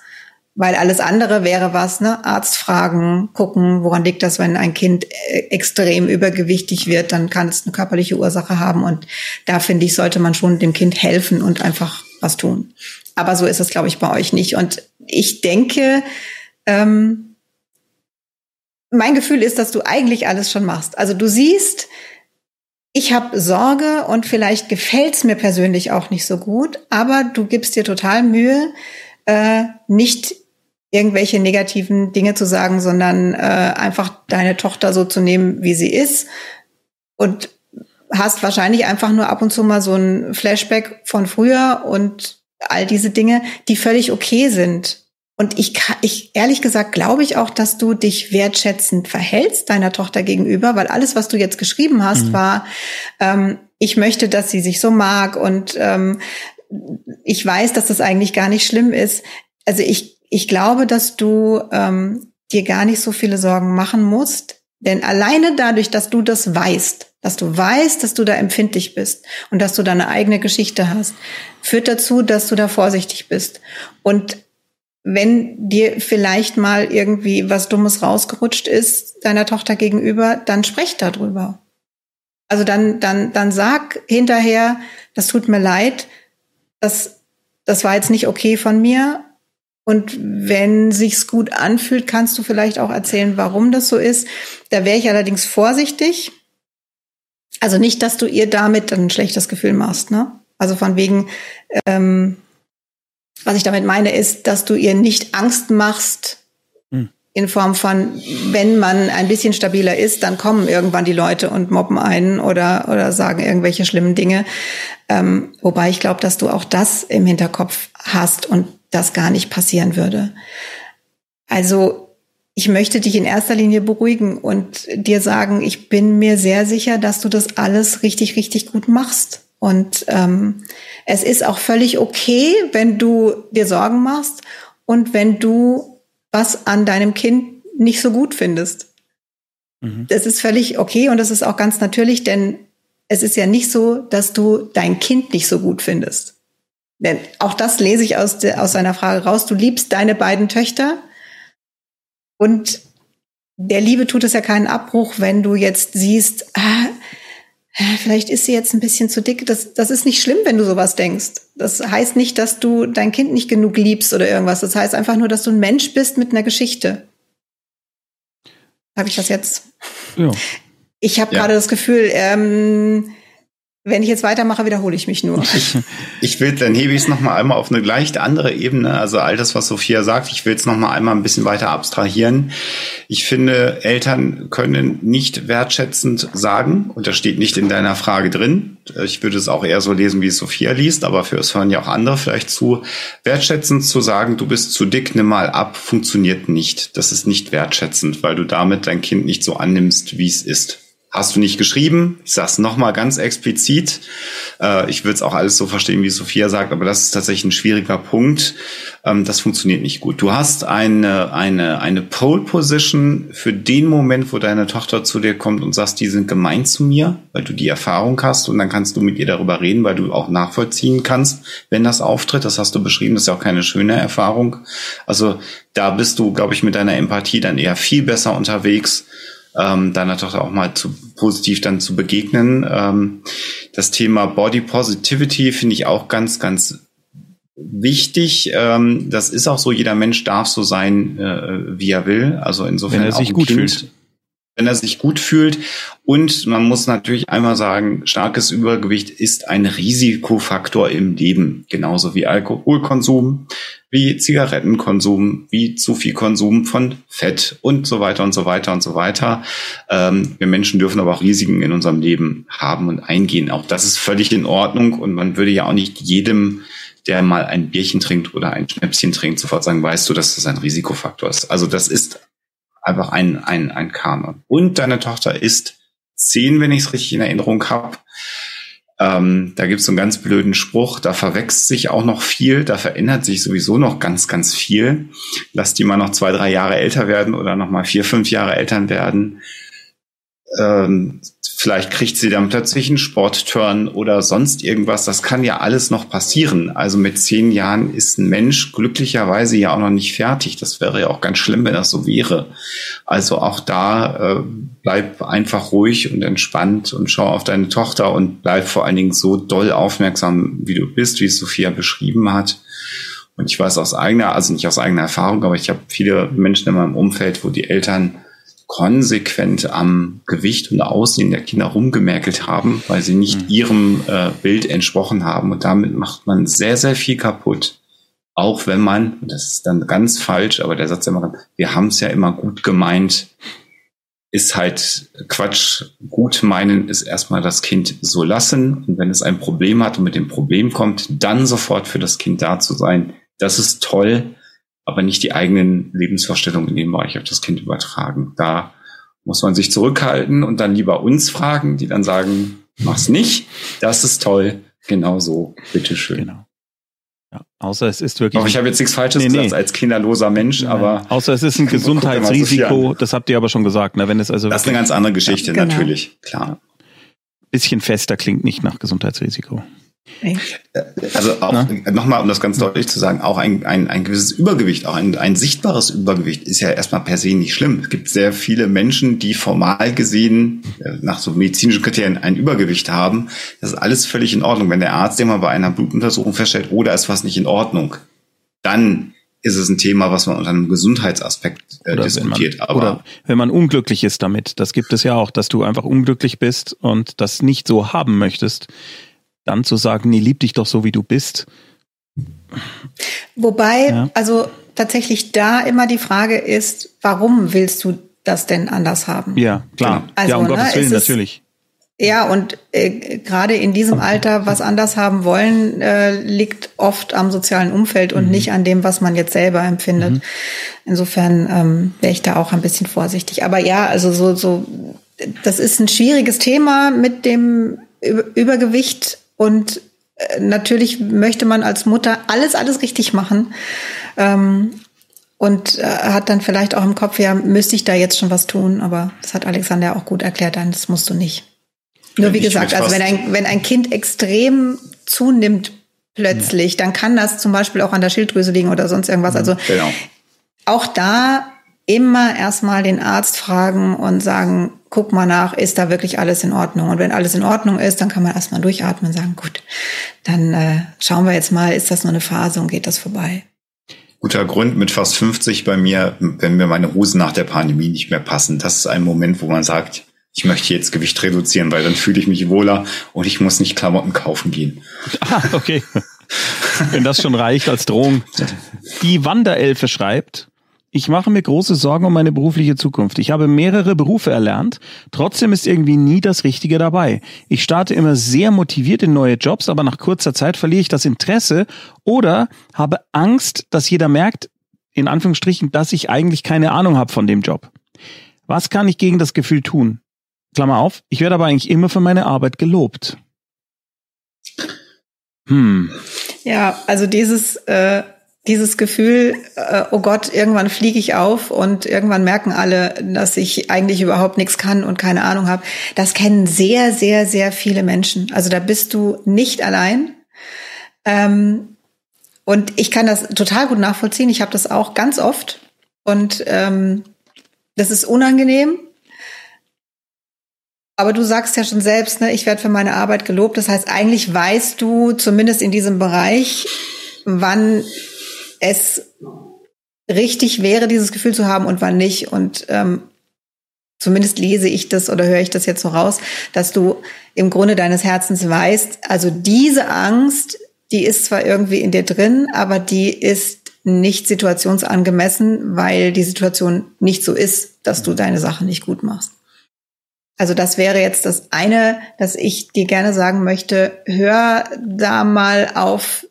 Weil alles andere wäre was, ne? Arzt fragen, gucken, woran liegt das, wenn ein Kind äh, extrem übergewichtig wird, dann kann es eine körperliche Ursache haben. Und da finde ich, sollte man schon dem Kind helfen und einfach was tun. Aber so ist es, glaube ich, bei euch nicht. Und ich denke, ähm, mein Gefühl ist, dass du eigentlich alles schon machst. Also du siehst, ich habe Sorge und vielleicht gefällt's mir persönlich auch nicht so gut, aber du gibst dir total Mühe, äh, nicht irgendwelche negativen Dinge zu sagen, sondern äh, einfach deine Tochter so zu nehmen, wie sie ist. Und hast wahrscheinlich einfach nur ab und zu mal so ein Flashback von früher und all diese Dinge, die völlig okay sind. Und ich, ich ehrlich gesagt glaube ich auch, dass du dich wertschätzend verhältst deiner Tochter gegenüber, weil alles, was du jetzt geschrieben hast, mhm. war, ähm, ich möchte, dass sie sich so mag und ähm, ich weiß, dass das eigentlich gar nicht schlimm ist. Also ich ich glaube, dass du ähm, dir gar nicht so viele Sorgen machen musst, denn alleine dadurch, dass du das weißt, dass du weißt, dass du da empfindlich bist und dass du deine eigene Geschichte hast, führt dazu, dass du da vorsichtig bist. Und wenn dir vielleicht mal irgendwie was Dummes rausgerutscht ist deiner Tochter gegenüber, dann sprech darüber. Also dann, dann, dann sag hinterher, das tut mir leid, das, das war jetzt nicht okay von mir und wenn sich's gut anfühlt, kannst du vielleicht auch erzählen, warum das so ist. Da wäre ich allerdings vorsichtig. Also nicht, dass du ihr damit ein schlechtes Gefühl machst, ne? Also von wegen, ähm, was ich damit meine, ist, dass du ihr nicht Angst machst, hm. in Form von, wenn man ein bisschen stabiler ist, dann kommen irgendwann die Leute und mobben einen oder, oder sagen irgendwelche schlimmen Dinge. Ähm, wobei ich glaube, dass du auch das im Hinterkopf hast und das gar nicht passieren würde. Also ich möchte dich in erster Linie beruhigen und dir sagen, ich bin mir sehr sicher, dass du das alles richtig, richtig gut machst. Und ähm, es ist auch völlig okay, wenn du dir Sorgen machst und wenn du was an deinem Kind nicht so gut findest. Mhm. Das ist völlig okay und das ist auch ganz natürlich, denn es ist ja nicht so, dass du dein Kind nicht so gut findest. Denn auch das lese ich aus, de, aus seiner Frage raus. Du liebst deine beiden Töchter und der Liebe tut es ja keinen Abbruch, wenn du jetzt siehst, ah, vielleicht ist sie jetzt ein bisschen zu dick. Das, das ist nicht schlimm, wenn du sowas denkst. Das heißt nicht, dass du dein Kind nicht genug liebst oder irgendwas. Das heißt einfach nur, dass du ein Mensch bist mit einer Geschichte. Habe ich das jetzt? Ja. Ich habe ja. gerade das Gefühl, ähm, wenn ich jetzt weitermache, wiederhole ich mich nur. Ich, ich will, dann hebe ich es nochmal einmal auf eine leicht andere Ebene. Also all das, was Sophia sagt, ich will es nochmal einmal ein bisschen weiter abstrahieren. Ich finde, Eltern können nicht wertschätzend sagen, und das steht nicht in deiner Frage drin. Ich würde es auch eher so lesen, wie es Sophia liest, aber für es hören ja auch andere vielleicht zu. Wertschätzend zu sagen, du bist zu dick, nimm mal ab, funktioniert nicht. Das ist nicht wertschätzend, weil du damit dein Kind nicht so annimmst, wie es ist hast du nicht geschrieben. Ich sage es nochmal ganz explizit. Äh, ich würde es auch alles so verstehen, wie Sophia sagt, aber das ist tatsächlich ein schwieriger Punkt. Ähm, das funktioniert nicht gut. Du hast eine, eine, eine Pole Position für den Moment, wo deine Tochter zu dir kommt und sagst, die sind gemein zu mir, weil du die Erfahrung hast und dann kannst du mit ihr darüber reden, weil du auch nachvollziehen kannst, wenn das auftritt. Das hast du beschrieben, das ist ja auch keine schöne Erfahrung. Also da bist du, glaube ich, mit deiner Empathie dann eher viel besser unterwegs ähm, deiner Tochter auch mal zu positiv dann zu begegnen. Ähm, das Thema Body Positivity finde ich auch ganz, ganz wichtig. Ähm, das ist auch so, jeder Mensch darf so sein, äh, wie er will. Also insofern wenn er sich gut kind, fühlt. Wenn er sich gut fühlt. Und man muss natürlich einmal sagen, starkes Übergewicht ist ein Risikofaktor im Leben, genauso wie Alkoholkonsum, wie Zigarettenkonsum, wie zu viel Konsum von Fett und so weiter und so weiter und so weiter. Ähm, wir Menschen dürfen aber auch Risiken in unserem Leben haben und eingehen. Auch das ist völlig in Ordnung und man würde ja auch nicht jedem der mal ein Bierchen trinkt oder ein Schnäpschen trinkt, sofort sagen, weißt du, dass das ein Risikofaktor ist. Also das ist einfach ein, ein, ein Kanon. Und deine Tochter ist zehn, wenn ich es richtig in Erinnerung habe. Ähm, da gibt es so einen ganz blöden Spruch, da verwächst sich auch noch viel, da verändert sich sowieso noch ganz, ganz viel. Lass die mal noch zwei, drei Jahre älter werden oder noch mal vier, fünf Jahre Eltern werden. Ähm, vielleicht kriegt sie dann plötzlich einen Sportturn oder sonst irgendwas. Das kann ja alles noch passieren. Also mit zehn Jahren ist ein Mensch glücklicherweise ja auch noch nicht fertig. Das wäre ja auch ganz schlimm, wenn das so wäre. Also auch da äh, bleib einfach ruhig und entspannt und schau auf deine Tochter und bleib vor allen Dingen so doll aufmerksam, wie du bist, wie es Sophia beschrieben hat. Und ich weiß aus eigener, also nicht aus eigener Erfahrung, aber ich habe viele Menschen in meinem Umfeld, wo die Eltern konsequent am Gewicht und Aussehen der Kinder rumgemerkelt haben, weil sie nicht mhm. ihrem äh, Bild entsprochen haben. Und damit macht man sehr, sehr viel kaputt. Auch wenn man, und das ist dann ganz falsch, aber der Satz immer, wir haben es ja immer gut gemeint, ist halt Quatsch. Gut meinen ist erstmal das Kind so lassen. Und wenn es ein Problem hat und mit dem Problem kommt, dann sofort für das Kind da zu sein. Das ist toll aber nicht die eigenen Lebensvorstellungen in dem Bereich auf das Kind übertragen. Da muss man sich zurückhalten und dann lieber uns fragen, die dann sagen, mach's nicht, das ist toll, genau so, bitteschön. Genau. Ja, außer es ist wirklich. Auch ich habe jetzt nichts Falsches nee, gesagt nee. als kinderloser Mensch, Nein. aber. Außer es ist ein Gesundheitsrisiko, das habt ihr aber schon gesagt, ne? Wenn es also. Das ist eine ganz andere Geschichte, ja, genau. natürlich, klar. Bisschen fester klingt nicht nach Gesundheitsrisiko. Also auch nochmal, um das ganz deutlich zu sagen, auch ein, ein, ein gewisses Übergewicht, auch ein, ein sichtbares Übergewicht ist ja erstmal per se nicht schlimm. Es gibt sehr viele Menschen, die formal gesehen äh, nach so medizinischen Kriterien ein Übergewicht haben. Das ist alles völlig in Ordnung. Wenn der Arzt immer bei einer Blutuntersuchung feststellt, oh, da ist was nicht in Ordnung, dann ist es ein Thema, was man unter einem Gesundheitsaspekt äh, diskutiert. Man, Aber oder wenn man unglücklich ist damit, das gibt es ja auch, dass du einfach unglücklich bist und das nicht so haben möchtest, dann zu sagen, nee, lieb dich doch so, wie du bist. Wobei, ja. also tatsächlich da immer die Frage ist, warum willst du das denn anders haben? Ja, klar. Also, ja, um ne, Gottes Willen, natürlich. Ja, und äh, gerade in diesem Alter was anders haben wollen, äh, liegt oft am sozialen Umfeld und mhm. nicht an dem, was man jetzt selber empfindet. Mhm. Insofern ähm, wäre ich da auch ein bisschen vorsichtig. Aber ja, also so, so, das ist ein schwieriges Thema mit dem Übergewicht und äh, natürlich möchte man als Mutter alles, alles richtig machen. Ähm, und äh, hat dann vielleicht auch im Kopf, ja, müsste ich da jetzt schon was tun, aber das hat Alexander auch gut erklärt, dann das musst du nicht. Nur wie gesagt, also wenn ein, wenn ein Kind extrem zunimmt plötzlich, ja. dann kann das zum Beispiel auch an der Schilddrüse liegen oder sonst irgendwas. Also genau. auch da immer erstmal den Arzt fragen und sagen, guck mal nach, ist da wirklich alles in Ordnung? Und wenn alles in Ordnung ist, dann kann man erstmal durchatmen und sagen, gut, dann äh, schauen wir jetzt mal, ist das nur eine Phase und geht das vorbei? Guter Grund mit fast 50 bei mir, wenn mir meine Hosen nach der Pandemie nicht mehr passen. Das ist ein Moment, wo man sagt, ich möchte jetzt Gewicht reduzieren, weil dann fühle ich mich wohler und ich muss nicht Klamotten kaufen gehen. Ah, okay. Wenn das schon reicht als Drohung. Die Wanderelfe schreibt, ich mache mir große Sorgen um meine berufliche Zukunft. Ich habe mehrere Berufe erlernt, trotzdem ist irgendwie nie das Richtige dabei. Ich starte immer sehr motiviert in neue Jobs, aber nach kurzer Zeit verliere ich das Interesse oder habe Angst, dass jeder merkt, in Anführungsstrichen, dass ich eigentlich keine Ahnung habe von dem Job. Was kann ich gegen das Gefühl tun? Klammer auf, ich werde aber eigentlich immer für meine Arbeit gelobt. Hm. Ja, also dieses äh, dieses Gefühl, äh, oh Gott, irgendwann fliege ich auf und irgendwann merken alle, dass ich eigentlich überhaupt nichts kann und keine Ahnung habe, das kennen sehr, sehr, sehr viele Menschen. Also da bist du nicht allein. Ähm, und ich kann das total gut nachvollziehen. Ich habe das auch ganz oft. Und ähm, das ist unangenehm. Aber du sagst ja schon selbst, ne, ich werde für meine Arbeit gelobt. Das heißt, eigentlich weißt du zumindest in diesem Bereich, wann es richtig wäre, dieses Gefühl zu haben und wann nicht. Und ähm, zumindest lese ich das oder höre ich das jetzt so raus, dass du im Grunde deines Herzens weißt, also diese Angst, die ist zwar irgendwie in dir drin, aber die ist nicht situationsangemessen, weil die Situation nicht so ist, dass du deine Sache nicht gut machst. Also das wäre jetzt das eine, dass ich dir gerne sagen möchte, hör da mal auf,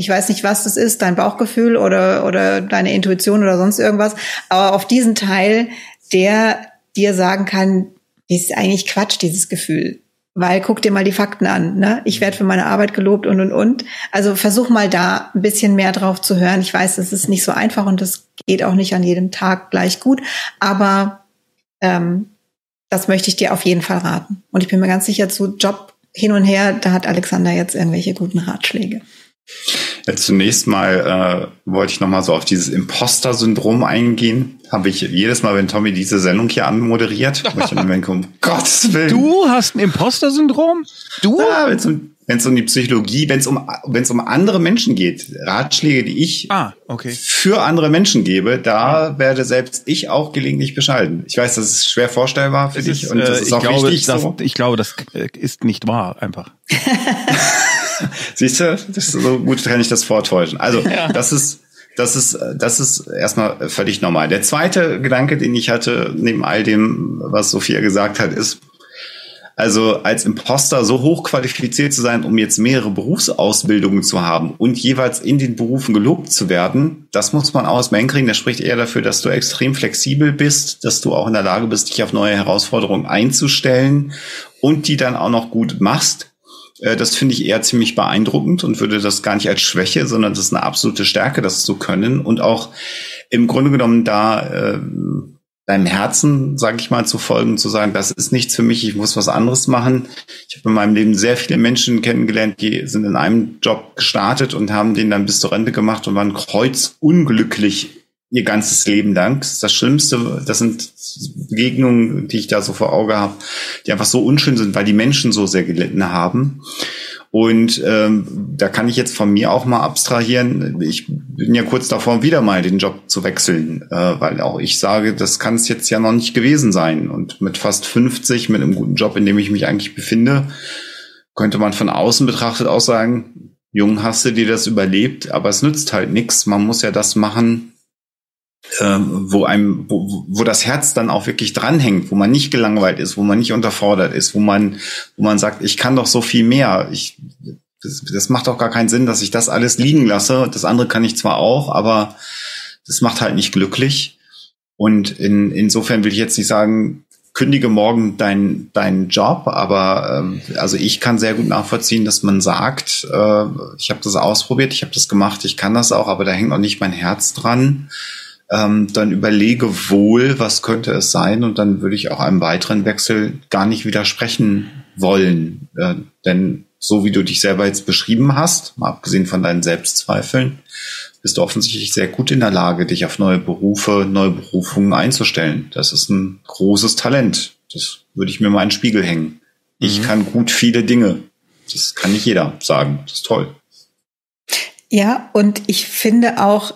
ich weiß nicht, was das ist, dein Bauchgefühl oder, oder deine Intuition oder sonst irgendwas, aber auf diesen Teil, der dir sagen kann, ist eigentlich Quatsch, dieses Gefühl. Weil guck dir mal die Fakten an. Ne? Ich werde für meine Arbeit gelobt und und und. Also versuch mal da ein bisschen mehr drauf zu hören. Ich weiß, das ist nicht so einfach und das geht auch nicht an jedem Tag gleich gut. Aber ähm, das möchte ich dir auf jeden Fall raten. Und ich bin mir ganz sicher, zu Job hin und her, da hat Alexander jetzt irgendwelche guten Ratschläge. Ja, zunächst mal äh, wollte ich noch mal so auf dieses Imposter-Syndrom eingehen. Habe ich jedes Mal, wenn Tommy diese Sendung hier anmoderiert, wo ich dann denke, um Gottes Willen. Du hast ein Imposter-Syndrom? Du? Ja, wenn es um, wenn's um die Psychologie, wenn es um, wenn's um andere Menschen geht, Ratschläge, die ich ah, okay. für andere Menschen gebe, da werde selbst ich auch gelegentlich bescheiden. Ich weiß, das ist schwer vorstellbar für Es dich ist, und das äh, ist ich auch glaube, wichtig das, so. Ich glaube, das äh, ist nicht wahr, einfach. Siehst du, das ist so gut kann ich das vortäuschen. Also das ist das ist das ist erstmal völlig normal. Der zweite Gedanke, den ich hatte neben all dem, was Sophia gesagt hat, ist also als Imposter so hoch qualifiziert zu sein, um jetzt mehrere Berufsausbildungen zu haben und jeweils in den Berufen gelobt zu werden, das muss man aus hinkriegen. Das spricht eher dafür, dass du extrem flexibel bist, dass du auch in der Lage bist, dich auf neue Herausforderungen einzustellen und die dann auch noch gut machst. Äh, Das finde ich eher ziemlich beeindruckend und würde das gar nicht als Schwäche, sondern das ist eine absolute Stärke, das zu können und auch im Grunde genommen da äh, deinem Herzen, sage ich mal, zu folgen, zu sagen, das ist nichts für mich, ich muss was anderes machen. Ich habe in meinem Leben sehr viele Menschen kennengelernt, die sind in einem Job gestartet und haben den dann bis zur Rente gemacht und waren kreuzunglücklich ihr ganzes Leben lang. Das das Schlimmste, das sind Begegnungen, die ich da so vor Auge habe, die einfach so unschön sind, weil die Menschen so sehr gelitten haben. Und ähm, da kann ich jetzt von mir auch mal abstrahieren. Ich bin ja kurz davor, wieder mal den Job zu wechseln, äh, weil auch ich sage, das kann es jetzt ja noch nicht gewesen sein. Und mit fast 50, mit einem guten Job, in dem ich mich eigentlich befinde, könnte man von außen betrachtet auch sagen, Jung, hast du dir das überlebt, aber es nützt halt nichts. Man muss ja das machen, wo einem, wo, wo das Herz dann auch wirklich dranhängt, wo man nicht gelangweilt ist, wo man nicht unterfordert ist, wo man, wo man sagt, ich kann doch so viel mehr. Ich, das, das macht doch gar keinen Sinn, dass ich das alles liegen lasse. Das andere kann ich zwar auch, aber das macht halt nicht glücklich. Und in, insofern will ich jetzt nicht sagen, kündige morgen deinen deinen Job, aber ähm, also ich kann sehr gut nachvollziehen, dass man sagt, äh, ich habe das ausprobiert, ich habe das gemacht, ich kann das auch, aber da hängt noch nicht mein Herz dran ähm, dann überlege wohl, was könnte es sein und dann würde ich auch einem weiteren Wechsel gar nicht widersprechen wollen. Äh, denn so wie du dich selber jetzt beschrieben hast, mal abgesehen von deinen Selbstzweifeln, bist du offensichtlich sehr gut in der Lage, dich auf neue Berufe, neue Berufungen einzustellen. Das ist ein großes Talent. Das würde ich mir mal in den Spiegel hängen. Ich Mhm. kann gut viele Dinge. Das kann nicht jeder sagen. Das ist toll. Ja, und ich finde auch,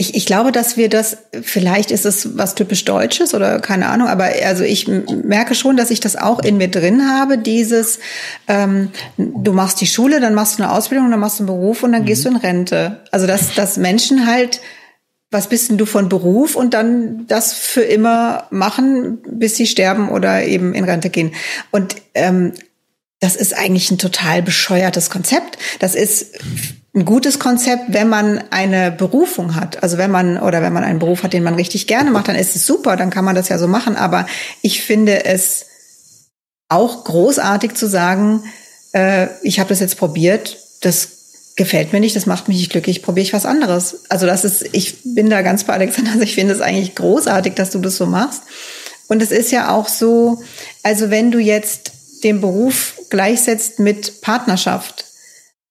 ich, ich glaube, dass wir das, vielleicht ist es was typisch Deutsches oder keine Ahnung, aber also ich merke schon, dass ich das auch in mir drin habe, dieses, ähm, du machst die Schule, dann machst du eine Ausbildung, dann machst du einen Beruf und dann gehst du in Rente. Also dass, dass Menschen halt, was bist denn du von Beruf und dann das für immer machen, bis sie sterben oder eben in Rente gehen. Und ähm, das ist eigentlich ein total bescheuertes Konzept. Das ist ein gutes Konzept, wenn man eine Berufung hat. Also wenn man oder wenn man einen Beruf hat, den man richtig gerne macht, dann ist es super, dann kann man das ja so machen. Aber ich finde es auch großartig zu sagen, äh, ich habe das jetzt probiert, das gefällt mir nicht, das macht mich nicht glücklich, probiere ich was anderes. Also das ist, ich bin da ganz bei Alexander, also ich finde es eigentlich großartig, dass du das so machst. Und es ist ja auch so, also wenn du jetzt den Beruf gleichsetzt mit Partnerschaft,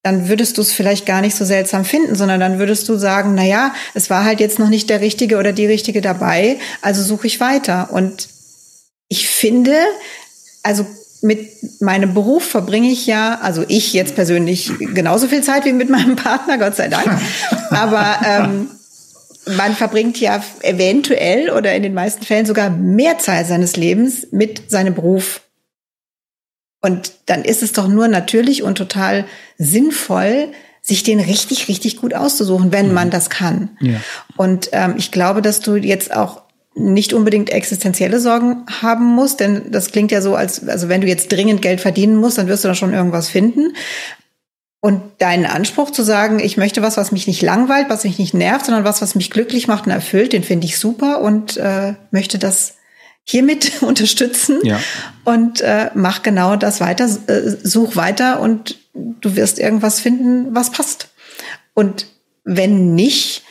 dann würdest du es vielleicht gar nicht so seltsam finden, sondern dann würdest du sagen, na ja, es war halt jetzt noch nicht der Richtige oder die Richtige dabei, also suche ich weiter. Und ich finde, also mit meinem Beruf verbringe ich ja, also ich jetzt persönlich genauso viel Zeit wie mit meinem Partner, Gott sei Dank. Aber ähm, man verbringt ja eventuell oder in den meisten Fällen sogar mehr Zeit seines Lebens mit seinem Beruf. Und dann ist es doch nur natürlich und total sinnvoll, sich den richtig, richtig gut auszusuchen, wenn man das kann. Ja. Und ähm, ich glaube, dass du jetzt auch nicht unbedingt existenzielle Sorgen haben musst, denn das klingt ja so, als also wenn du jetzt dringend Geld verdienen musst, dann wirst du da schon irgendwas finden. Und deinen Anspruch zu sagen, ich möchte was, was mich nicht langweilt, was mich nicht nervt, sondern was, was mich glücklich macht und erfüllt, den finde ich super und äh, möchte das hiermit unterstützen Ja. und äh, mach genau das weiter, äh, such weiter und du wirst irgendwas finden, was passt. Und wenn nicht,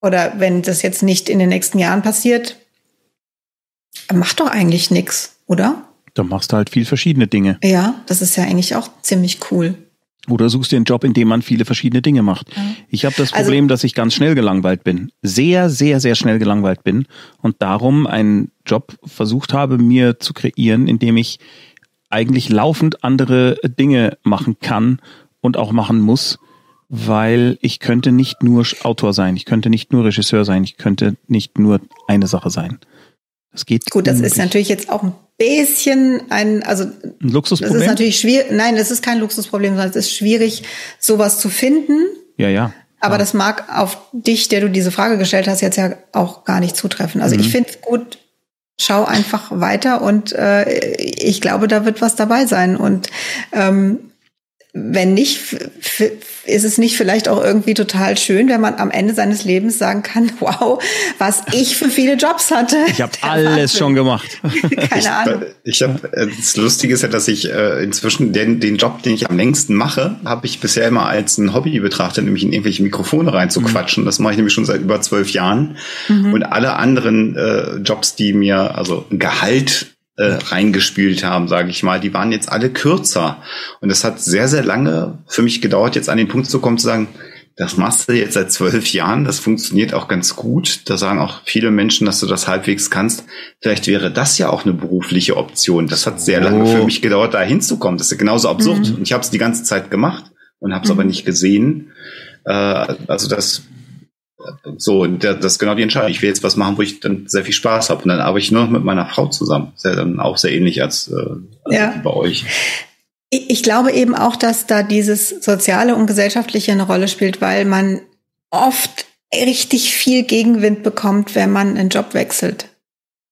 oder wenn das jetzt nicht in den nächsten Jahren passiert, macht doch eigentlich nix, oder? Da machst du halt viel verschiedene Dinge. Ja, das ist ja eigentlich auch ziemlich cool. Oder suchst dir einen Job, in dem man viele verschiedene Dinge macht. Ja. Ich habe das also Problem, also, dass ich ganz schnell gelangweilt bin. Sehr, sehr, sehr schnell gelangweilt bin. Und darum einen Job versucht habe, mir zu kreieren, in dem ich eigentlich laufend andere Dinge machen kann und auch machen muss, weil ich könnte nicht nur Autor sein, ich könnte nicht nur Regisseur sein, ich könnte nicht nur eine Sache sein. Das geht. Gut, das ist natürlich jetzt auch ein bisschen ein, also ein Luxusproblem. Das ist natürlich schwierig. Nein, das ist kein Luxusproblem, sondern es ist schwierig, sowas zu finden. Ja, ja. Aber ja. das mag auf dich, der du diese Frage gestellt hast, jetzt ja auch gar nicht zutreffen. Also mhm. ich finde es gut, schau einfach weiter und äh, ich glaube, da wird was dabei sein. Und ähm, wenn nicht, ist es nicht vielleicht auch irgendwie total schön, wenn man am Ende seines Lebens sagen kann, wow, was ich für viele Jobs hatte. Ich habe alles schon gemacht. Keine Ahnung. Ich, ich habe äh, das Lustige ist ja, dass ich äh, inzwischen den, den Job, den ich am längsten mache, habe ich bisher immer als ein Hobby betrachtet, nämlich in irgendwelche Mikrofone reinzuquatschen. Mhm. Das mache ich nämlich schon seit über zwölf Jahren. Mhm. Und alle anderen äh, Jobs, die mir also Gehalt äh, reingespielt haben, sage ich mal, die waren jetzt alle kürzer. Und es hat sehr, sehr lange für mich gedauert, jetzt an den Punkt zu kommen, zu sagen, das machst du jetzt seit zwölf Jahren, das funktioniert auch ganz gut. Da sagen auch viele Menschen, dass du das halbwegs kannst. Vielleicht wäre das ja auch eine berufliche Option. Das hat sehr oh. lange für mich gedauert, da hinzukommen. Das ist genauso absurd. Mhm. Und ich habe es die ganze Zeit gemacht und habe es mhm. aber nicht gesehen. Äh, also das so, und das ist genau die Entscheidung. Ich will jetzt was machen, wo ich dann sehr viel Spaß habe. Und dann arbeite ich nur noch mit meiner Frau zusammen. Das ist ja dann auch sehr ähnlich als, äh, als ja. bei euch. Ich glaube eben auch, dass da dieses Soziale und Gesellschaftliche eine Rolle spielt, weil man oft richtig viel Gegenwind bekommt, wenn man einen Job wechselt.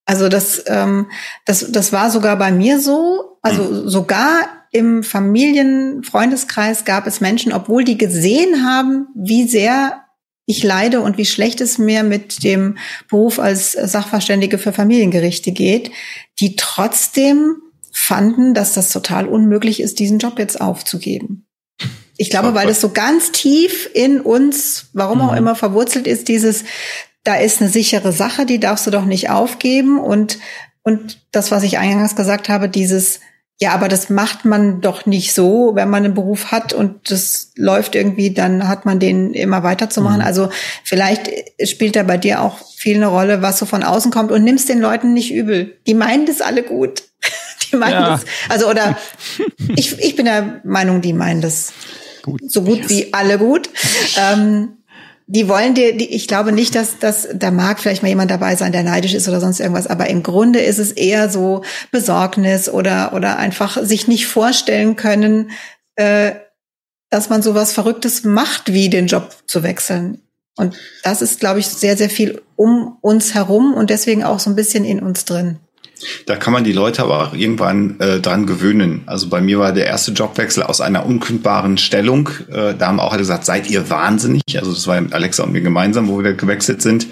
Also das, ähm, das, das war sogar bei mir so. Also mhm. sogar im Familien-Freundeskreis gab es Menschen, obwohl die gesehen haben, wie sehr ich leide und wie schlecht es mir mit dem Beruf als Sachverständige für Familiengerichte geht, die trotzdem fanden, dass das total unmöglich ist, diesen Job jetzt aufzugeben. Ich glaube, weil das so ganz tief in uns, warum auch mhm. immer, verwurzelt ist, dieses, da ist eine sichere Sache, die darfst du doch nicht aufgeben und, und das, was ich eingangs gesagt habe, dieses, ja, aber das macht man doch nicht so, wenn man einen Beruf hat und das läuft irgendwie, dann hat man den immer weiterzumachen. Mhm. Also vielleicht spielt da bei dir auch viel eine Rolle, was so von außen kommt und nimmst den Leuten nicht übel. Die meinen das alle gut. Die meinen ja. das. Also oder ich, ich bin der Meinung, die meinen das gut. so gut yes. wie alle gut. Ähm, die wollen dir, die, ich glaube nicht, dass, dass da mag vielleicht mal jemand dabei sein, der neidisch ist oder sonst irgendwas, aber im Grunde ist es eher so Besorgnis oder, oder einfach sich nicht vorstellen können, äh, dass man sowas Verrücktes macht, wie den Job zu wechseln. Und das ist, glaube ich, sehr, sehr viel um uns herum und deswegen auch so ein bisschen in uns drin. Da kann man die Leute aber auch irgendwann äh, dran gewöhnen. Also bei mir war der erste Jobwechsel aus einer unkündbaren Stellung. Äh, da haben auch alle gesagt, seid ihr wahnsinnig? Also das war mit Alexa und mir gemeinsam, wo wir gewechselt sind.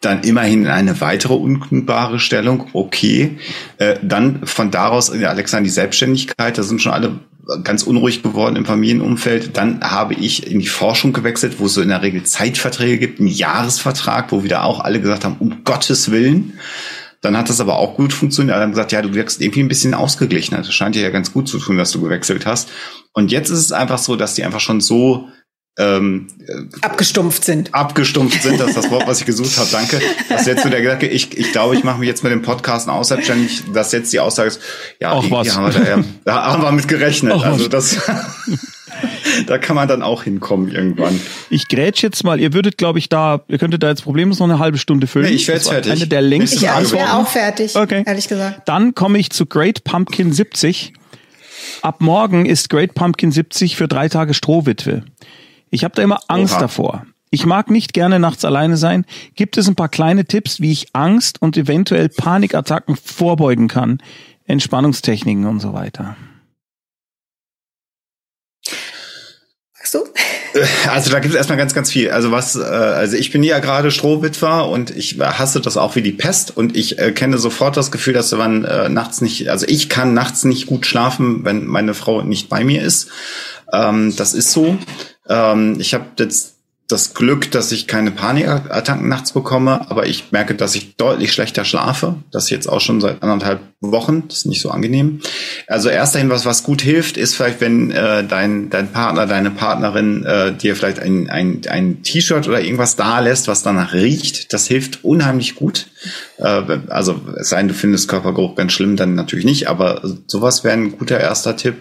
Dann immerhin in eine weitere unkündbare Stellung. Okay. Äh, dann von daraus, ja, Alexa in die Selbstständigkeit. Da sind schon alle ganz unruhig geworden im Familienumfeld. Dann habe ich in die Forschung gewechselt, wo es so in der Regel Zeitverträge gibt, einen Jahresvertrag, wo wieder auch alle gesagt haben, um Gottes Willen. Dann hat das aber auch gut funktioniert. Alle haben gesagt, ja, du wirkst irgendwie ein bisschen ausgeglichener. Das scheint dir ja ganz gut zu tun, dass du gewechselt hast. Und jetzt ist es einfach so, dass die einfach schon so ähm, abgestumpft sind. Abgestumpft sind, das ist das Wort, was ich gesucht habe. Danke. Das ist jetzt so der Gedanke, ich, ich glaube, ich mache mich jetzt mit dem Podcast auch selbstständig, dass jetzt die Aussage ist, ja, Auch was. Haben wir da, da haben wir mit gerechnet. Auch also das da kann man dann auch hinkommen irgendwann. Ich grätsch jetzt mal, ihr würdet, glaube ich, da, ihr könntet da jetzt problemlos noch eine halbe Stunde füllen. Nee, ich werde fertig. Eine der längsten ja, ich wäre auch fertig, okay. ehrlich gesagt. Dann komme ich zu Great Pumpkin 70. Ab morgen ist Great Pumpkin 70 für drei Tage Strohwitwe. Ich habe da immer Angst Oha. davor. Ich mag nicht gerne nachts alleine sein. Gibt es ein paar kleine Tipps, wie ich Angst und eventuell Panikattacken vorbeugen kann? Entspannungstechniken und so weiter. Magst du? Äh, also da gibt es erstmal ganz, ganz viel. Also was, äh, also ich bin ja gerade Strohwitwer und ich hasse das auch wie die Pest und ich äh, kenne sofort das Gefühl, dass man äh, nachts nicht, also ich kann nachts nicht gut schlafen, wenn meine Frau nicht bei mir ist. Ähm, das ist so. Ähm, ich habe jetzt das Glück, dass ich keine Panikattacken nachts bekomme, aber ich merke, dass ich deutlich schlechter schlafe. Das jetzt auch schon seit anderthalb Wochen. Das ist nicht so angenehm. Also erster Hinweis, was gut hilft, ist vielleicht, wenn äh, dein, dein Partner, deine Partnerin äh, dir vielleicht ein, ein, ein T-Shirt oder irgendwas da lässt, was danach riecht. Das hilft unheimlich gut. Äh, also es sei denn, du findest Körpergeruch ganz schlimm, dann natürlich nicht, aber sowas wäre ein guter erster Tipp.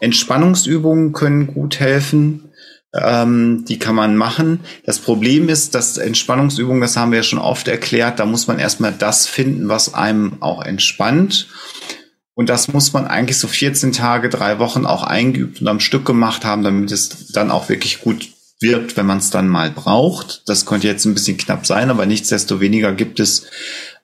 Entspannungsübungen können gut helfen ähm, die kann man machen. Das Problem ist, dass Entspannungsübungen, das haben wir ja schon oft erklärt, da muss man erstmal das finden, was einem auch entspannt. Und das muss man eigentlich so 14 Tage, drei Wochen auch eingeübt und am Stück gemacht haben, damit es dann auch wirklich gut wirkt, wenn man es dann mal braucht. Das könnte jetzt ein bisschen knapp sein, aber nichtsdestoweniger gibt es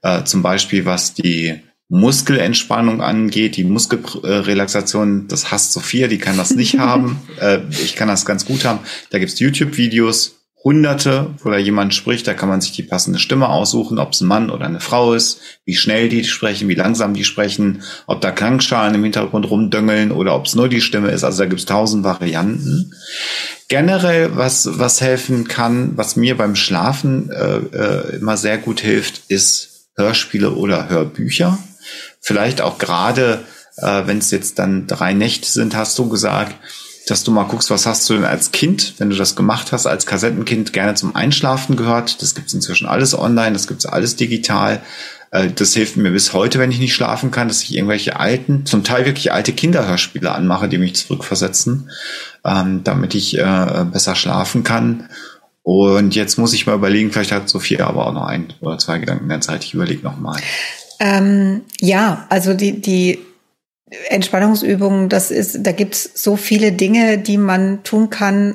äh, zum Beispiel, was die Muskelentspannung angeht, die Muskelrelaxation, das hasst Sophia, die kann das nicht haben. Äh, ich kann das ganz gut haben. Da gibt's YouTube-Videos, hunderte, wo da jemand spricht, da kann man sich die passende Stimme aussuchen, ob es ein Mann oder eine Frau ist, wie schnell die sprechen, wie langsam die sprechen, ob da Klangschalen im Hintergrund rumdöngeln oder ob es nur die Stimme ist. Also da gibt's tausend Varianten. Generell, was, was helfen kann, was mir beim Schlafen äh, äh, immer sehr gut hilft, ist Hörspiele oder Hörbücher. Vielleicht auch gerade, äh, wenn es jetzt dann drei Nächte sind, hast du gesagt, dass du mal guckst, was hast du denn als Kind, wenn du das gemacht hast, als Kassettenkind gerne zum Einschlafen gehört. Das gibt's inzwischen alles online, das gibt's alles digital. Äh, das hilft mir bis heute, wenn ich nicht schlafen kann, dass ich irgendwelche alten, zum Teil wirklich alte Kinderhörspiele anmache, die mich zurückversetzen, ähm, damit ich äh, besser schlafen kann. Und jetzt muss ich mal überlegen, vielleicht hat Sophia aber auch noch ein oder zwei Gedanken der Zeit. Ich überlege nochmal. Ähm, ja, also die, die Entspannungsübungen, das ist, da gibt's so viele Dinge, die man tun kann,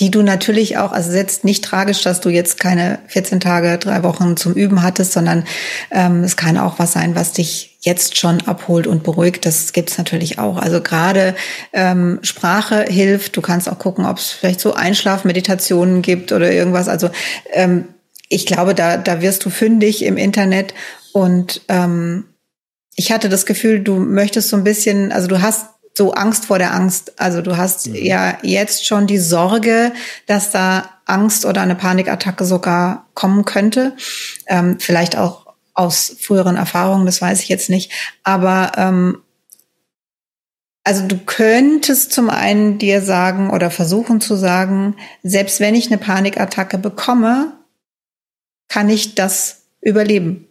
die du natürlich auch, also jetzt nicht tragisch, dass du jetzt keine 14 Tage, drei Wochen zum Üben hattest, sondern ähm, es kann auch was sein, was dich jetzt schon abholt und beruhigt. Das gibt's natürlich auch. Also gerade ähm, Sprache hilft. Du kannst auch gucken, ob es vielleicht so Einschlafmeditationen gibt oder irgendwas. Also ähm, ich glaube, da, da wirst du fündig im Internet und ähm, ich hatte das Gefühl, du möchtest so ein bisschen, also du hast so Angst vor der Angst. Also du hast mhm. ja jetzt schon die Sorge, dass da Angst oder eine Panikattacke sogar kommen könnte. Ähm, vielleicht auch aus früheren Erfahrungen, das weiß ich jetzt nicht. Aber ähm, also du könntest zum einen dir sagen oder versuchen zu sagen, selbst wenn ich eine Panikattacke bekomme, kann ich das überleben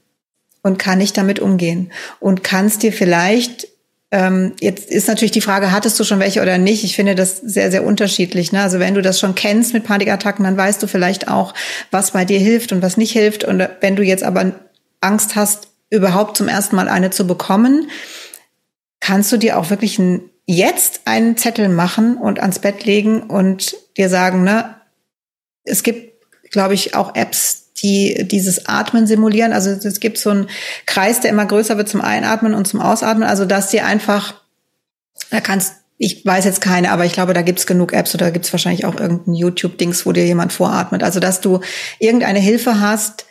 und kann ich damit umgehen und kannst dir vielleicht ähm, jetzt ist natürlich die Frage, hattest du schon welche oder nicht? Ich finde das sehr, sehr unterschiedlich. Ne? Also wenn du das schon kennst mit Panikattacken, dann weißt du vielleicht auch, was bei dir hilft und was nicht hilft. Und wenn du jetzt aber Angst hast, überhaupt zum ersten Mal eine zu bekommen, kannst du dir auch wirklich ein, jetzt einen Zettel machen und ans Bett legen und dir sagen, ne, es gibt, glaube ich, auch Apps, die dieses Atmen simulieren. Also es gibt so einen Kreis, der immer größer wird zum Einatmen und zum Ausatmen. Also dass dir einfach, da kannst ich weiß jetzt keine, aber ich glaube, da gibt's genug Apps oder gibt's wahrscheinlich auch irgendein YouTube-Dings, wo dir jemand voratmet. Also, dass du irgendeine Hilfe hast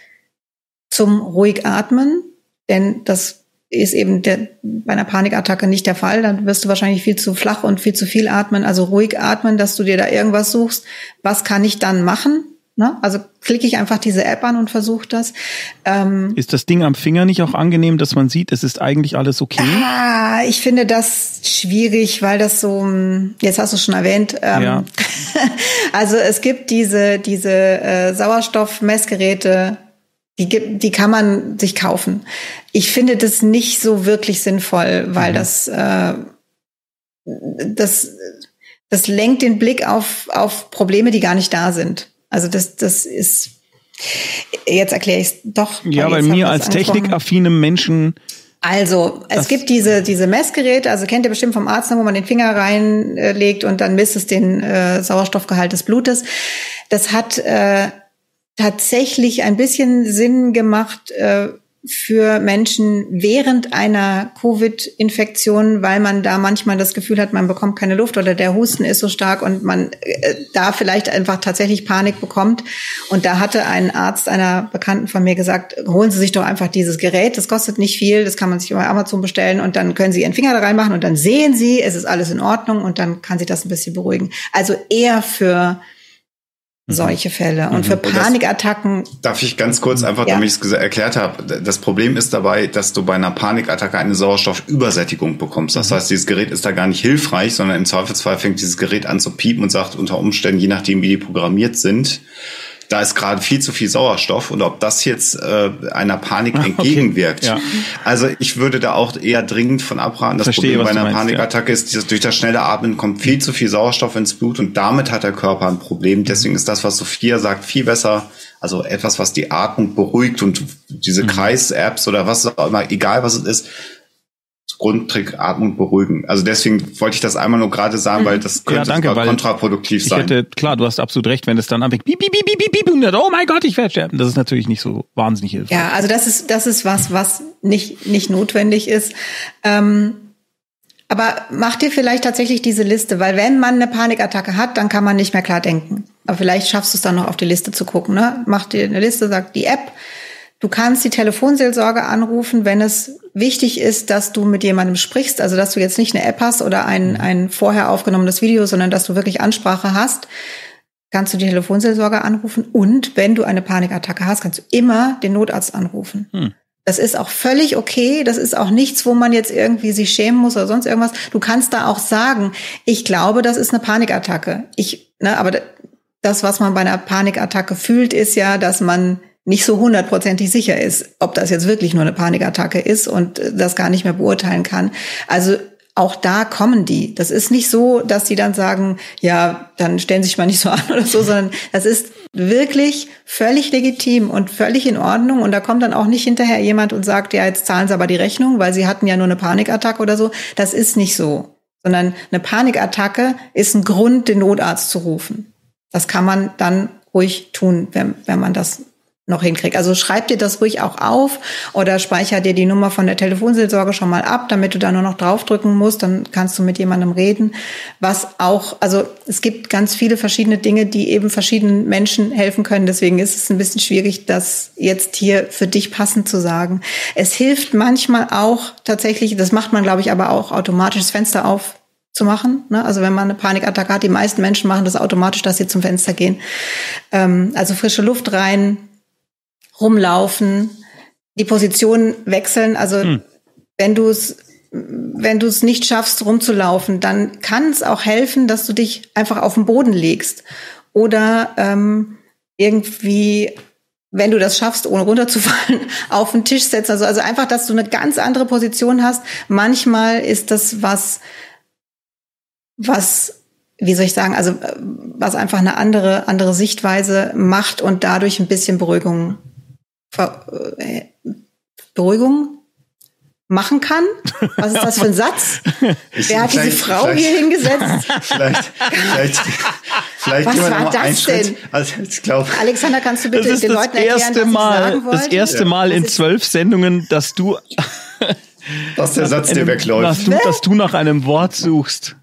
zum ruhig atmen, denn das ist eben der, bei einer Panikattacke nicht der Fall. Dann wirst du wahrscheinlich viel zu flach und viel zu viel atmen. Also ruhig atmen, dass du dir da irgendwas suchst. Was kann ich dann machen? Ne? Also klicke ich einfach diese App an und versuche das. Ähm, ist das Ding am Finger nicht auch angenehm, dass man sieht, es ist eigentlich alles okay? Ah, ich finde das schwierig, weil das so, hm, jetzt hast du es schon erwähnt. Ähm, ja. also es gibt diese, diese äh, Sauerstoffmessgeräte, die, gibt, die kann man sich kaufen. Ich finde das nicht so wirklich sinnvoll, weil mhm. das, äh, das, das lenkt den Blick auf, auf Probleme, die gar nicht da sind. Also das, das ist, jetzt erkläre ich es doch. Ja, bei mir als technikaffinem Menschen. Also, es gibt diese, diese Messgeräte, also kennt ihr bestimmt vom Arzt, wo man den Finger reinlegt und dann misst es den äh, Sauerstoffgehalt des Blutes. Das hat äh, tatsächlich ein bisschen Sinn gemacht, äh, für Menschen während einer Covid-Infektion, weil man da manchmal das Gefühl hat, man bekommt keine Luft oder der Husten ist so stark und man äh, da vielleicht einfach tatsächlich Panik bekommt. Und da hatte ein Arzt einer Bekannten von mir gesagt, holen Sie sich doch einfach dieses Gerät, das kostet nicht viel, das kann man sich über Amazon bestellen und dann können Sie Ihren Finger da reinmachen und dann sehen Sie, es ist alles in Ordnung und dann kann sich das ein bisschen beruhigen. Also eher für solche Fälle. Und für Panikattacken. Darf ich ganz kurz einfach, ja. damit ich es erklärt habe, das Problem ist dabei, dass du bei einer Panikattacke eine Sauerstoffübersättigung bekommst. Das heißt, dieses Gerät ist da gar nicht hilfreich, sondern im Zweifelsfall fängt dieses Gerät an zu piepen und sagt unter Umständen, je nachdem wie die programmiert sind, da ist gerade viel zu viel Sauerstoff und ob das jetzt äh, einer Panik entgegenwirkt. Okay. Ja. Also ich würde da auch eher dringend von abraten. Das Verstehe, Problem bei einer meinst, Panikattacke ja. ist, dass durch das schnelle Atmen kommt viel zu viel Sauerstoff ins Blut und damit hat der Körper ein Problem. Deswegen ist das, was Sophia sagt, viel besser. Also etwas, was die Atmung beruhigt und diese mhm. Kreis-Apps oder was auch immer, egal was es ist, Grundtrick Atmung beruhigen. Also deswegen wollte ich das einmal nur gerade sagen, weil das könnte ja, danke, kontraproduktiv ich sein. Hätte, klar, du hast absolut recht, wenn es dann anfängt, piep, piep, piep, piep, piep, und oh mein Gott, ich werde sterben. Das ist natürlich nicht so wahnsinnig hilfreich. Ja, also das ist, das ist was, was nicht, nicht notwendig ist. Ähm, aber mach dir vielleicht tatsächlich diese Liste, weil wenn man eine Panikattacke hat, dann kann man nicht mehr klar denken. Aber vielleicht schaffst du es dann noch auf die Liste zu gucken. Ne? Mach dir eine Liste, sagt die App, Du kannst die Telefonseelsorge anrufen, wenn es wichtig ist, dass du mit jemandem sprichst, also dass du jetzt nicht eine App hast oder ein, mhm. ein vorher aufgenommenes Video, sondern dass du wirklich Ansprache hast, kannst du die Telefonseelsorge anrufen. Und wenn du eine Panikattacke hast, kannst du immer den Notarzt anrufen. Hm. Das ist auch völlig okay. Das ist auch nichts, wo man jetzt irgendwie sich schämen muss oder sonst irgendwas. Du kannst da auch sagen, ich glaube, das ist eine Panikattacke. Ich, ne, aber das, was man bei einer Panikattacke fühlt, ist ja, dass man nicht so hundertprozentig sicher ist, ob das jetzt wirklich nur eine Panikattacke ist und das gar nicht mehr beurteilen kann. Also auch da kommen die. Das ist nicht so, dass die dann sagen, ja, dann stellen Sie sich mal nicht so an oder so, sondern das ist wirklich völlig legitim und völlig in Ordnung. Und da kommt dann auch nicht hinterher jemand und sagt, ja, jetzt zahlen Sie aber die Rechnung, weil Sie hatten ja nur eine Panikattacke oder so. Das ist nicht so. Sondern eine Panikattacke ist ein Grund, den Notarzt zu rufen. Das kann man dann ruhig tun, wenn, wenn man das noch hinkriegt. Also schreib dir das ruhig auch auf oder speicher dir die Nummer von der Telefonseelsorge schon mal ab, damit du da nur noch draufdrücken musst, dann kannst du mit jemandem reden. Was auch, also es gibt ganz viele verschiedene Dinge, die eben verschiedenen Menschen helfen können. Deswegen ist es ein bisschen schwierig, das jetzt hier für dich passend zu sagen. Es hilft manchmal auch tatsächlich, das macht man glaube ich aber auch automatisch, das Fenster auf zu machen. Ne? Also wenn man eine Panikattacke hat, die meisten Menschen machen das automatisch, dass sie zum Fenster gehen. Ähm, also frische Luft rein, rumlaufen, die Position wechseln. Also hm. wenn du es wenn du es nicht schaffst, rumzulaufen, dann kann es auch helfen, dass du dich einfach auf den Boden legst oder ähm, irgendwie, wenn du das schaffst, ohne runterzufallen, auf den Tisch setzen. Also, also einfach, dass du eine ganz andere Position hast. Manchmal ist das was, was wie soll ich sagen, also was einfach eine andere andere Sichtweise macht und dadurch ein bisschen Beruhigung äh, Beruhigung machen kann? Was ist das für ein Satz? Ich, Wer hat diese Frau hier hingesetzt? Vielleicht, vielleicht, vielleicht Was war das denn? Also ich glaube, Alexander, kannst du bitte den Leuten erklären, was Mal, sagen wollte? Das erste Mal in zwölf Sendungen, dass du dass der Satz dir wegläuft. Dass du, dass du nach einem Wort suchst.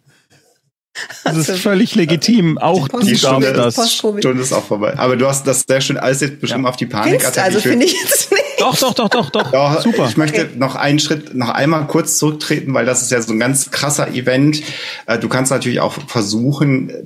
Das ist also, völlig legitim. Auch die Stunde, das. Stunde ist auch vorbei. Aber du hast das sehr schön alles jetzt bestimmt ja. auf die Panik. Also finde ich jetzt nicht. Doch, doch, doch, doch, doch. doch Super. Ich möchte okay. noch einen Schritt, noch einmal kurz zurücktreten, weil das ist ja so ein ganz krasser Event. Äh, du kannst natürlich auch versuchen, äh,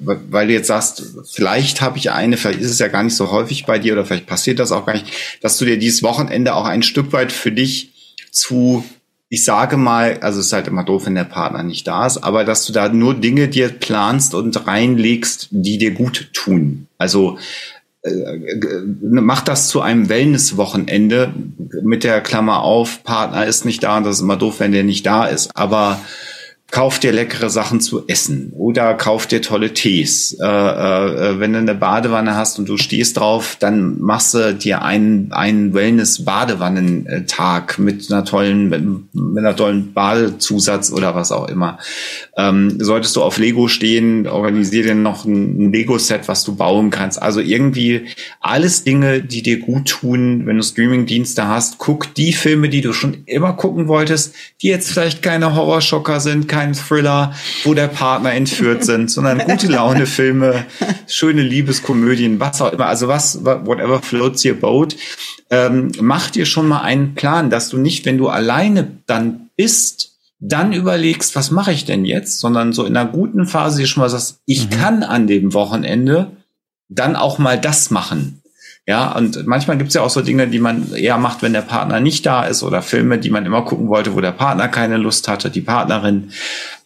weil du jetzt sagst, vielleicht habe ich eine, vielleicht ist es ja gar nicht so häufig bei dir oder vielleicht passiert das auch gar nicht, dass du dir dieses Wochenende auch ein Stück weit für dich zu ich sage mal, also es ist halt immer doof, wenn der Partner nicht da ist, aber dass du da nur Dinge dir planst und reinlegst, die dir gut tun. Also äh, mach das zu einem Wellness-Wochenende mit der Klammer auf, Partner ist nicht da und das ist immer doof, wenn der nicht da ist. Aber kauf dir leckere Sachen zu essen oder kauf dir tolle Tees. Äh, äh, wenn du eine Badewanne hast und du stehst drauf, dann machst du dir einen, einen Wellness-Badewannentag mit einer tollen, mit einer tollen Badezusatz oder was auch immer. Ähm, solltest du auf Lego stehen, organisier dir noch ein, ein Lego-Set, was du bauen kannst. Also irgendwie alles Dinge, die dir gut tun, wenn du Streaming-Dienste hast. Guck die Filme, die du schon immer gucken wolltest, die jetzt vielleicht keine Horrorschocker sind, kein Thriller, wo der Partner entführt sind, sondern gute Laune Filme, schöne Liebeskomödien, was auch immer. Also was, whatever floats your boat. Ähm, mach dir schon mal einen Plan, dass du nicht, wenn du alleine dann bist, dann überlegst, was mache ich denn jetzt, sondern so in einer guten Phase schon mal sagst, ich mhm. kann an dem Wochenende dann auch mal das machen. Ja, und manchmal gibt's ja auch so Dinge, die man eher macht, wenn der Partner nicht da ist oder Filme, die man immer gucken wollte, wo der Partner keine Lust hatte, die Partnerin.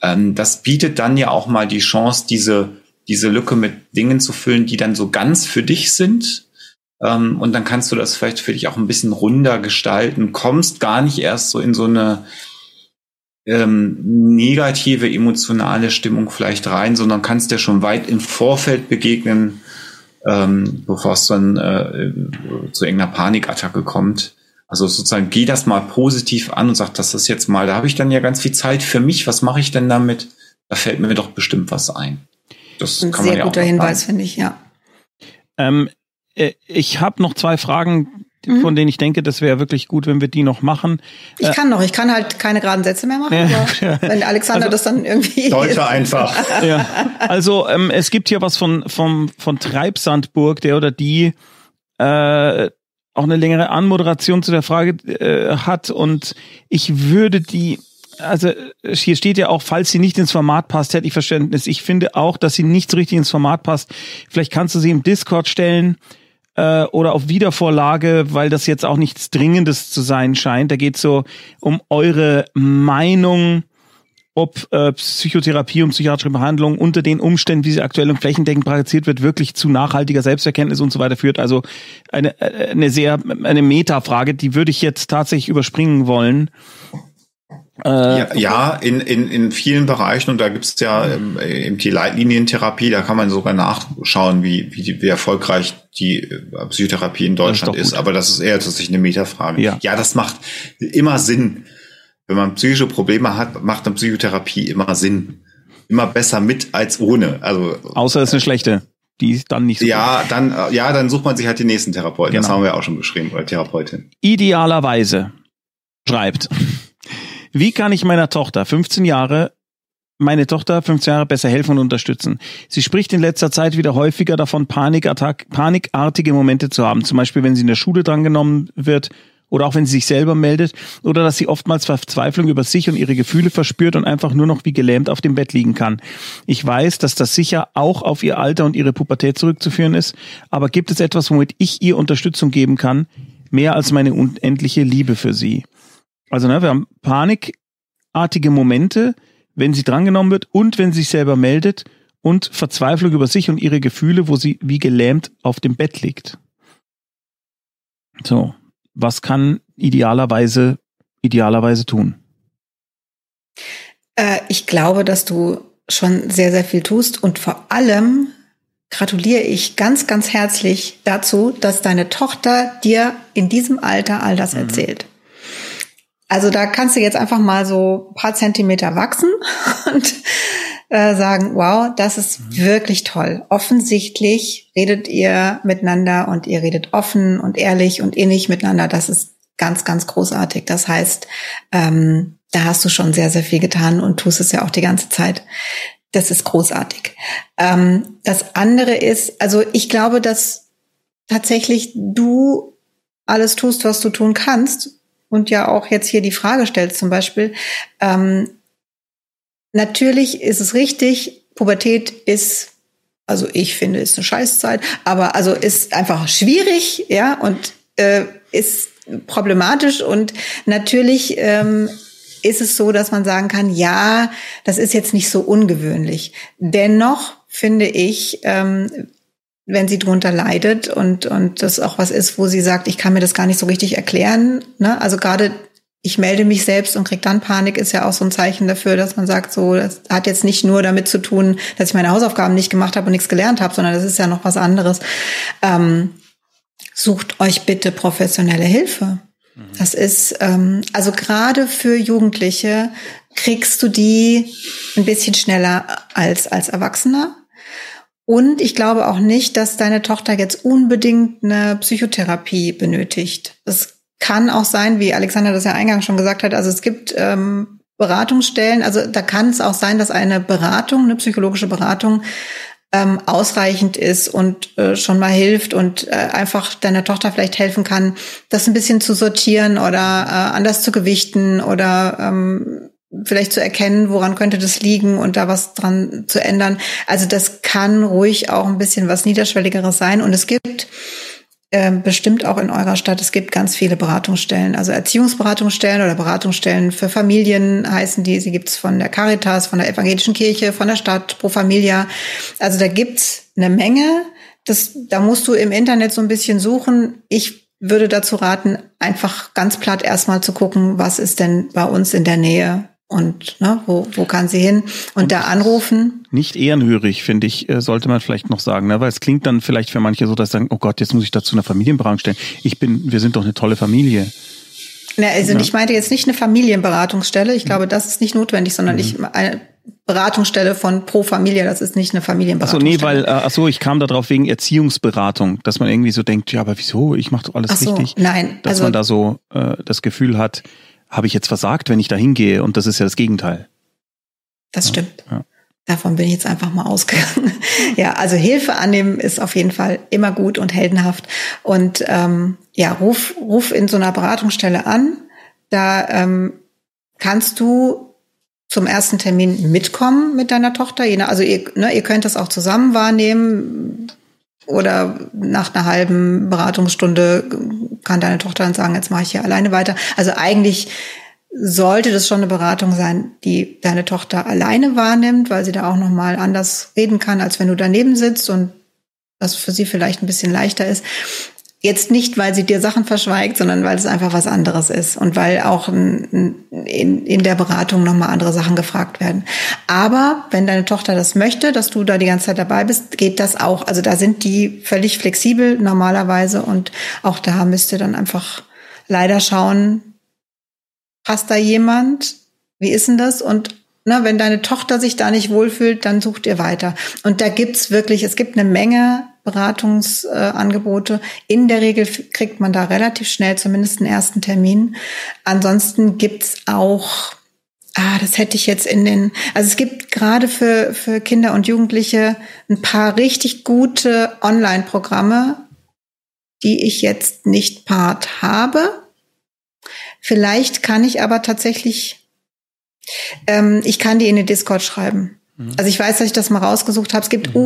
Ähm, das bietet dann ja auch mal die Chance, diese, diese Lücke mit Dingen zu füllen, die dann so ganz für dich sind. Ähm, und dann kannst du das vielleicht für dich auch ein bisschen runder gestalten, kommst gar nicht erst so in so eine ähm, negative emotionale Stimmung vielleicht rein, sondern kannst dir schon weit im Vorfeld begegnen, ähm, bevor es dann äh, zu irgendeiner Panikattacke kommt. Also sozusagen geh das mal positiv an und sag, das ist jetzt mal, da habe ich dann ja ganz viel Zeit für mich. Was mache ich denn damit? Da fällt mir doch bestimmt was ein. Das Ein kann sehr man ja guter Hinweis, finde ich, ja. Ähm, äh, ich habe noch zwei Fragen, mhm. von denen ich denke, das wäre wirklich gut, wenn wir die noch machen. Ich äh, kann noch, ich kann halt keine geraden Sätze mehr machen, ja, wenn Alexander also, das dann irgendwie. Deutsche einfach. ja. Also ähm, es gibt hier was von, vom, von Treibsandburg, der oder die äh, auch eine längere Anmoderation zu der Frage äh, hat und ich würde die also hier steht ja auch, falls sie nicht ins Format passt, hätte ich Verständnis. Ich finde auch, dass sie nicht so richtig ins Format passt. Vielleicht kannst du sie im Discord stellen äh, oder auf Wiedervorlage, weil das jetzt auch nichts Dringendes zu sein scheint. Da geht so um eure Meinung, ob äh, Psychotherapie und psychiatrische Behandlung unter den Umständen, wie sie aktuell und flächendeckend praktiziert wird, wirklich zu nachhaltiger Selbsterkenntnis und so weiter führt. Also eine, äh, eine sehr eine Metafrage, die würde ich jetzt tatsächlich überspringen wollen. Äh, ja, in, in, in vielen Bereichen, und da gibt es ja ähm, eben die Leitlinientherapie, da kann man sogar nachschauen, wie, wie, die, wie erfolgreich die äh, Psychotherapie in Deutschland ist, ist. Aber das ist eher tatsächlich eine Metafrage. Ja. ja, das macht immer Sinn. Wenn man psychische Probleme hat, macht eine Psychotherapie immer Sinn. Immer besser mit als ohne. Also Außer es ist eine schlechte die ist dann nicht so ja, gut. dann äh, ja, dann sucht man sich halt den nächsten Therapeuten. Genau. Das haben wir auch schon beschrieben, oder Therapeutin. Idealerweise schreibt wie kann ich meiner Tochter, 15 Jahre, meine Tochter 15 Jahre besser helfen und unterstützen. Sie spricht in letzter Zeit wieder häufiger davon, Panikattack, panikartige Momente zu haben. Zum Beispiel, wenn sie in der Schule drangenommen wird oder auch wenn sie sich selber meldet oder dass sie oftmals Verzweiflung über sich und ihre Gefühle verspürt und einfach nur noch wie gelähmt auf dem Bett liegen kann. Ich weiß, dass das sicher auch auf ihr Alter und ihre Pubertät zurückzuführen ist, aber gibt es etwas, womit ich ihr Unterstützung geben kann, mehr als meine unendliche Liebe für sie? Also ne, wir haben panikartige Momente, wenn sie drangenommen wird und wenn sie sich selber meldet und Verzweiflung über sich und ihre Gefühle, wo sie wie gelähmt auf dem Bett liegt. So, was kann idealerweise idealerweise tun? Äh, ich glaube, dass du schon sehr, sehr viel tust und vor allem gratuliere ich ganz, ganz herzlich dazu, dass deine Tochter dir in diesem Alter all das mhm. erzählt. Also da kannst du jetzt einfach mal so ein paar Zentimeter wachsen und äh, sagen, wow, das ist mhm. wirklich toll. Offensichtlich redet ihr miteinander und ihr redet offen und ehrlich und innig miteinander. Das ist ganz, ganz großartig. Das heißt, ähm, da hast du schon sehr, sehr viel getan und tust es ja auch die ganze Zeit. Das ist großartig. Ähm, das andere ist, also ich glaube, dass tatsächlich du alles tust, was du tun kannst, und ja auch jetzt hier die Frage stellt zum Beispiel, ähm, natürlich ist es richtig, Pubertät ist, also ich finde, ist eine Scheißzeit, aber also ist einfach schwierig, ja, und äh, ist problematisch und natürlich ähm, ist es so, dass man sagen kann, ja, das ist jetzt nicht so ungewöhnlich. Dennoch finde ich, ähm, wenn sie drunter leidet und, und das auch was ist, wo sie sagt, ich kann mir das gar nicht so richtig erklären. Ne? Also gerade ich melde mich selbst und krieg dann Panik, ist ja auch so ein Zeichen dafür, dass man sagt, so, das hat jetzt nicht nur damit zu tun, dass ich meine Hausaufgaben nicht gemacht habe und nichts gelernt habe, sondern das ist ja noch was anderes. Ähm, sucht euch bitte professionelle Hilfe. Mhm. Das ist, ähm, also gerade für Jugendliche kriegst du die ein bisschen schneller als als Erwachsener. Und ich glaube auch nicht, dass deine Tochter jetzt unbedingt eine Psychotherapie benötigt. Es kann auch sein, wie Alexander das ja eingangs schon gesagt hat, also es gibt ähm, Beratungsstellen, also da kann es auch sein, dass eine Beratung, eine psychologische Beratung ähm, ausreichend ist und äh, schon mal hilft und äh, einfach deiner Tochter vielleicht helfen kann, das ein bisschen zu sortieren oder äh, anders zu gewichten oder ähm, vielleicht zu erkennen, woran könnte das liegen und da was dran zu ändern. Also das kann ruhig auch ein bisschen was Niederschwelligeres sein. Und es gibt äh, bestimmt auch in eurer Stadt, es gibt ganz viele Beratungsstellen, also Erziehungsberatungsstellen oder Beratungsstellen für Familien heißen die. Sie gibt's von der Caritas, von der Evangelischen Kirche, von der Stadt, Pro Familia. Also da gibt's eine Menge. Das, da musst du im Internet so ein bisschen suchen. Ich würde dazu raten, einfach ganz platt erstmal zu gucken, was ist denn bei uns in der Nähe und ne, wo, wo kann sie hin und, und da anrufen. Nicht ehrenhörig, finde ich, äh, sollte man vielleicht noch sagen, ne? weil es klingt dann vielleicht für manche so, dass sie sagen, oh Gott, jetzt muss ich dazu eine Familienberatung stellen. Ich bin, wir sind doch eine tolle Familie. Na, also ja. ich meinte jetzt nicht eine Familienberatungsstelle. Ich glaube, das ist nicht notwendig, sondern mhm. ich eine Beratungsstelle von pro Familie. Das ist nicht eine Familienberatungsstelle. Achso, nee, weil äh, achso, ich kam darauf wegen Erziehungsberatung, dass man irgendwie so denkt, ja, aber wieso? Ich mache doch alles so, richtig. Nein, dass also, man da so äh, das Gefühl hat, habe ich jetzt versagt, wenn ich da hingehe? Und das ist ja das Gegenteil. Das ja, stimmt. Ja. Davon bin ich jetzt einfach mal ausgegangen. ja, also Hilfe annehmen ist auf jeden Fall immer gut und heldenhaft. Und ähm, ja, ruf, ruf in so einer Beratungsstelle an. Da ähm, kannst du zum ersten Termin mitkommen mit deiner Tochter. Also ihr, ne, ihr könnt das auch zusammen wahrnehmen oder nach einer halben Beratungsstunde kann deine Tochter dann sagen, jetzt mache ich hier alleine weiter. Also eigentlich sollte das schon eine Beratung sein, die deine Tochter alleine wahrnimmt, weil sie da auch noch mal anders reden kann, als wenn du daneben sitzt und das für sie vielleicht ein bisschen leichter ist. Jetzt nicht, weil sie dir Sachen verschweigt, sondern weil es einfach was anderes ist und weil auch in, in der Beratung nochmal andere Sachen gefragt werden. Aber wenn deine Tochter das möchte, dass du da die ganze Zeit dabei bist, geht das auch. Also da sind die völlig flexibel normalerweise und auch da müsst ihr dann einfach leider schauen, passt da jemand? Wie ist denn das? Und na, wenn deine Tochter sich da nicht wohlfühlt, dann sucht ihr weiter. Und da gibt's wirklich, es gibt eine Menge Beratungsangebote. In der Regel kriegt man da relativ schnell zumindest einen ersten Termin. Ansonsten gibt's auch Ah, das hätte ich jetzt in den, also es gibt gerade für, für Kinder und Jugendliche ein paar richtig gute Online-Programme, die ich jetzt nicht part habe. Vielleicht kann ich aber tatsächlich, ähm, ich kann die in den Discord schreiben. Mhm. Also ich weiß, dass ich das mal rausgesucht habe. Es gibt mhm.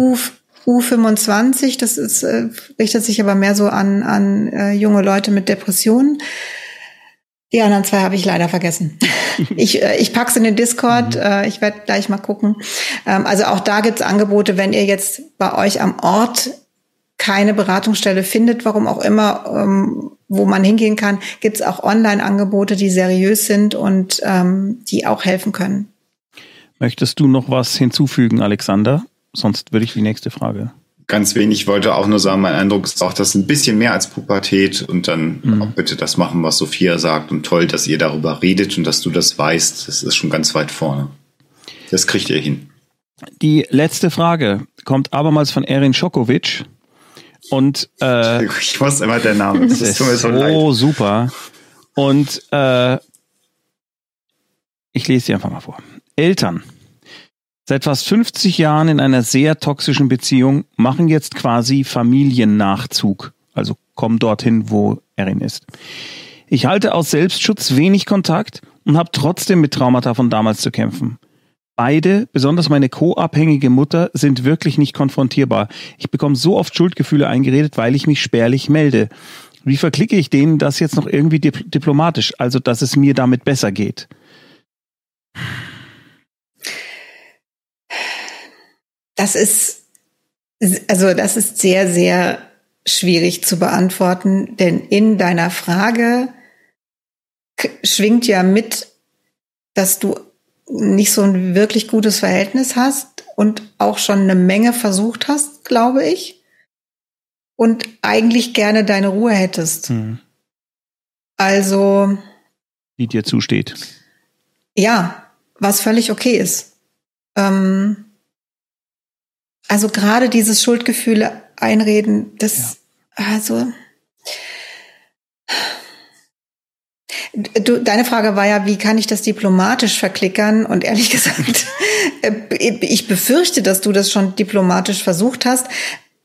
U25, das ist, äh, richtet sich aber mehr so an, an äh, junge Leute mit Depressionen. Die anderen zwei habe ich leider vergessen. ich äh, ich pack's in den Discord, mhm. äh, ich werde gleich mal gucken. Ähm, also auch da gibt's Angebote, wenn ihr jetzt bei euch am Ort keine Beratungsstelle findet, warum auch immer, ähm, wo man hingehen kann, gibt's auch Online-Angebote, die seriös sind und ähm, die auch helfen können. Möchtest du noch was hinzufügen, Alexander? Sonst würde ich die nächste Frage. Ganz wenig, ich wollte auch nur sagen, mein Eindruck ist auch, das ein bisschen mehr als Pubertät und dann mhm. auch bitte das machen, was Sophia sagt und toll, dass ihr darüber redet und dass du das weißt. Das ist schon ganz weit vorne. Das kriegt ihr hin. Die letzte Frage kommt abermals von Erin Schokowitsch. Und äh, ich muss immer der Name. Das ist, ist so leid. super. Und äh, ich lese sie einfach mal vor. Eltern seit fast 50 Jahren in einer sehr toxischen Beziehung, machen jetzt quasi Familiennachzug. Also kommen dorthin, wo Erin ist. Ich halte aus Selbstschutz wenig Kontakt und habe trotzdem mit Traumata von damals zu kämpfen. Beide, besonders meine co-abhängige Mutter, sind wirklich nicht konfrontierbar. Ich bekomme so oft Schuldgefühle eingeredet, weil ich mich spärlich melde. Wie verklicke ich denen das jetzt noch irgendwie diplomatisch, also dass es mir damit besser geht? Das ist, also das ist sehr, sehr schwierig zu beantworten, denn in deiner Frage schwingt ja mit, dass du nicht so ein wirklich gutes Verhältnis hast und auch schon eine Menge versucht hast, glaube ich, und eigentlich gerne deine Ruhe hättest. Hm. Also. Die dir zusteht. Ja, was völlig okay ist. Ähm, also gerade dieses Schuldgefühle einreden, das, ja. also, Du, deine Frage war ja, wie kann ich das diplomatisch verklickern? Und ehrlich gesagt, äh, ich befürchte, dass du das schon diplomatisch versucht hast.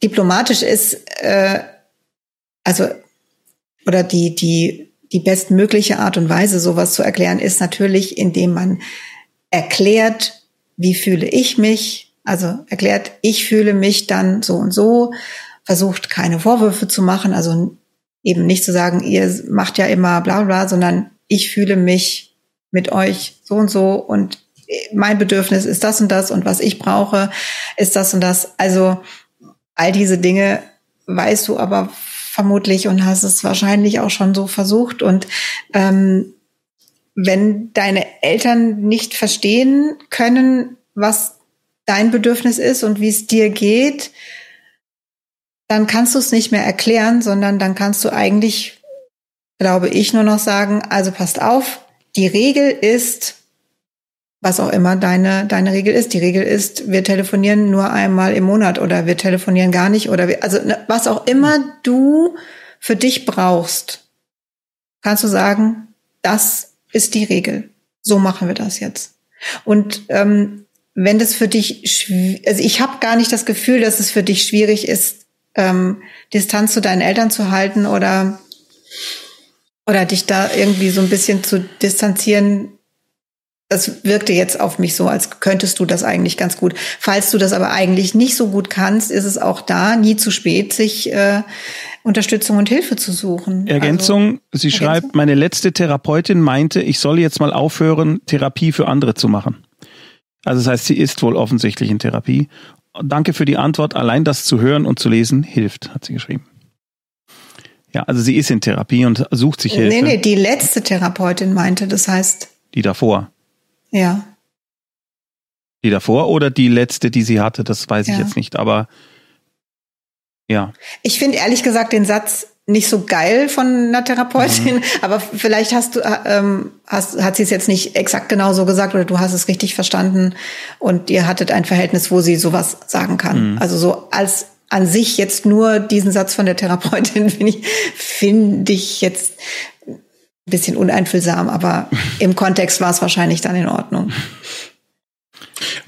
Diplomatisch ist, äh, also, oder die, die, die bestmögliche Art und Weise, sowas zu erklären, ist natürlich, indem man erklärt, wie fühle ich mich, also erklärt, ich fühle mich dann so und so, versucht keine Vorwürfe zu machen, also eben nicht zu sagen, ihr macht ja immer bla bla, sondern ich fühle mich mit euch so und so und mein Bedürfnis ist das und das und was ich brauche ist das und das. Also all diese Dinge weißt du aber vermutlich und hast es wahrscheinlich auch schon so versucht. Und ähm, wenn deine Eltern nicht verstehen können, was dein Bedürfnis ist und wie es dir geht, dann kannst du es nicht mehr erklären, sondern dann kannst du eigentlich, glaube ich, nur noch sagen, also passt auf, die Regel ist, was auch immer deine, deine Regel ist. Die Regel ist, wir telefonieren nur einmal im Monat oder wir telefonieren gar nicht oder wir, also ne, was auch immer du für dich brauchst, kannst du sagen, das ist die Regel. So machen wir das jetzt. Und ähm, wenn das für dich, also ich habe gar nicht das Gefühl, dass es für dich schwierig ist, ähm, Distanz zu deinen Eltern zu halten oder oder dich da irgendwie so ein bisschen zu distanzieren. Das wirkte jetzt auf mich so, als könntest du das eigentlich ganz gut. Falls du das aber eigentlich nicht so gut kannst, ist es auch da nie zu spät, sich äh, Unterstützung und Hilfe zu suchen. Ergänzung, also, sie Ergänzung? schreibt, meine letzte Therapeutin meinte, ich solle jetzt mal aufhören, Therapie für andere zu machen. Also das heißt, sie ist wohl offensichtlich in Therapie Danke für die Antwort. Allein das zu hören und zu lesen hilft, hat sie geschrieben. Ja, also sie ist in Therapie und sucht sich Hilfe. Nee, nee, die letzte Therapeutin meinte, das heißt. Die davor. Ja. Die davor oder die letzte, die sie hatte, das weiß ja. ich jetzt nicht, aber ja. Ich finde ehrlich gesagt den Satz, nicht so geil von einer Therapeutin, mhm. aber vielleicht hast du, äh, ähm, hast, hat sie es jetzt nicht exakt genau so gesagt oder du hast es richtig verstanden und ihr hattet ein Verhältnis, wo sie sowas sagen kann. Mhm. Also so als an sich jetzt nur diesen Satz von der Therapeutin finde ich, finde ich jetzt ein bisschen uneinfühlsam, aber im Kontext war es wahrscheinlich dann in Ordnung.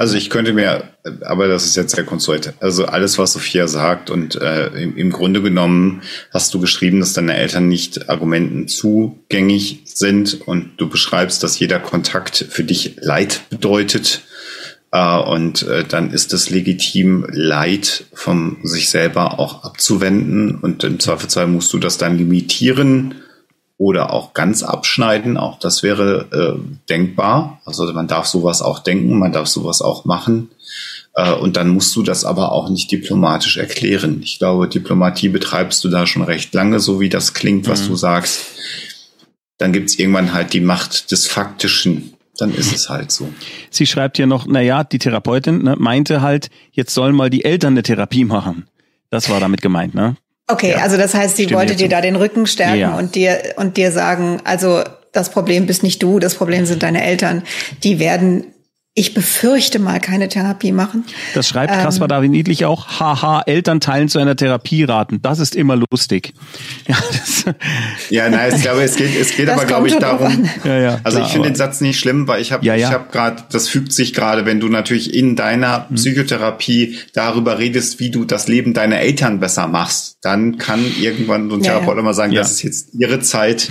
Also ich könnte mir, aber das ist jetzt sehr konstruiert. Also alles, was Sophia sagt und äh, im, im, Grunde genommen hast du geschrieben, dass deine Eltern nicht Argumenten zugängig sind und du beschreibst, dass jeder Kontakt für dich Leid bedeutet. Äh, und äh, dann ist es legitim, Leid von sich selber auch abzuwenden und im Zweifelsfall musst du das dann limitieren oder auch ganz abschneiden. Auch das wäre äh, denkbar. Also man darf sowas auch denken, man darf sowas auch machen. Äh, und dann musst du das aber auch nicht diplomatisch erklären. Ich glaube, Diplomatie betreibst du da schon recht lange, so wie das klingt, was mhm. du sagst. Dann gibt's irgendwann halt die Macht des Faktischen. Dann ist es halt so. Sie schreibt hier noch, na ja, die Therapeutin ne, meinte halt, jetzt sollen mal die Eltern eine Therapie machen. Das war damit gemeint, ne? Okay, ja. also das heißt, sie wollte dir da den Rücken stärken ja. und dir und dir sagen, also das Problem bist nicht du, das Problem sind deine Eltern. Die werden ich befürchte mal keine Therapie machen. Das schreibt Kaspar ähm, David Niedlich auch. Haha, Eltern teilen zu einer Therapie raten. Das ist immer lustig. Ja, das ja nein, ich glaube, es geht, es geht aber, glaube ich, darum. Ja, ja, also klar, ich finde den Satz nicht schlimm, weil ich habe, ja, ja. ich habe gerade, das fügt sich gerade, wenn du natürlich in deiner mhm. Psychotherapie darüber redest, wie du das Leben deiner Eltern besser machst, dann kann irgendwann so ein Therapeut immer sagen, das ist jetzt ihre Zeit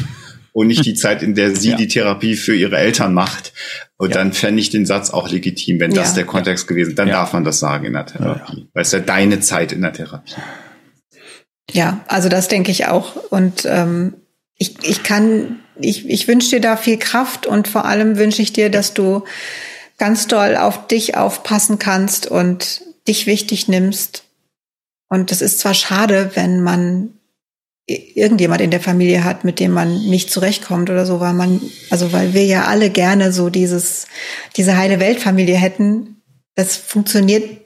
und nicht die Zeit, in der sie ja. die Therapie für ihre Eltern macht. Und ja. dann fände ich den Satz auch legitim, wenn das der Kontext gewesen Dann darf man das sagen in der Therapie. Weil es ja deine Zeit in der Therapie. Ja, also das denke ich auch. Und ähm, ich, ich kann, ich, ich wünsche dir da viel Kraft und vor allem wünsche ich dir, dass du ganz doll auf dich aufpassen kannst und dich wichtig nimmst. Und das ist zwar schade, wenn man irgendjemand in der Familie hat, mit dem man nicht zurechtkommt oder so, weil man, also weil wir ja alle gerne so dieses, diese heile Weltfamilie hätten, das funktioniert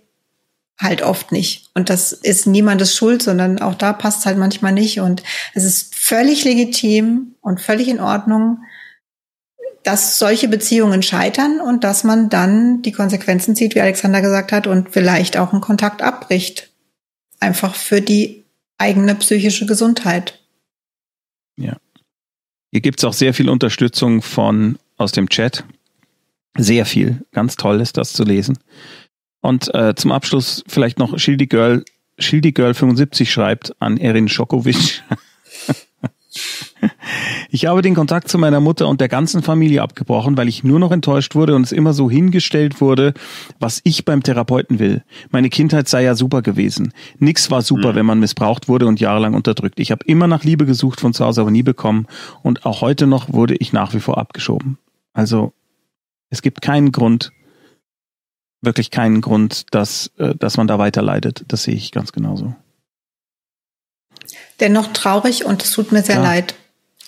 halt oft nicht. Und das ist niemandes Schuld, sondern auch da passt es halt manchmal nicht. Und es ist völlig legitim und völlig in Ordnung, dass solche Beziehungen scheitern und dass man dann die Konsequenzen zieht, wie Alexander gesagt hat, und vielleicht auch einen Kontakt abbricht. Einfach für die eigene psychische Gesundheit. Ja. Hier gibt es auch sehr viel Unterstützung von aus dem Chat. Sehr viel. Ganz toll ist das zu lesen. Und äh, zum Abschluss vielleicht noch Schildi Girl, Schildi Girl 75 schreibt an Erin Schokowitsch. Ich habe den Kontakt zu meiner Mutter und der ganzen Familie abgebrochen, weil ich nur noch enttäuscht wurde und es immer so hingestellt wurde, was ich beim Therapeuten will. Meine Kindheit sei ja super gewesen. Nix war super, mhm. wenn man missbraucht wurde und jahrelang unterdrückt. Ich habe immer nach Liebe gesucht von zu Hause, aber nie bekommen. Und auch heute noch wurde ich nach wie vor abgeschoben. Also es gibt keinen Grund, wirklich keinen Grund, dass, äh, dass man da weiter leidet. Das sehe ich ganz genauso. Dennoch traurig und es tut mir sehr ja. leid.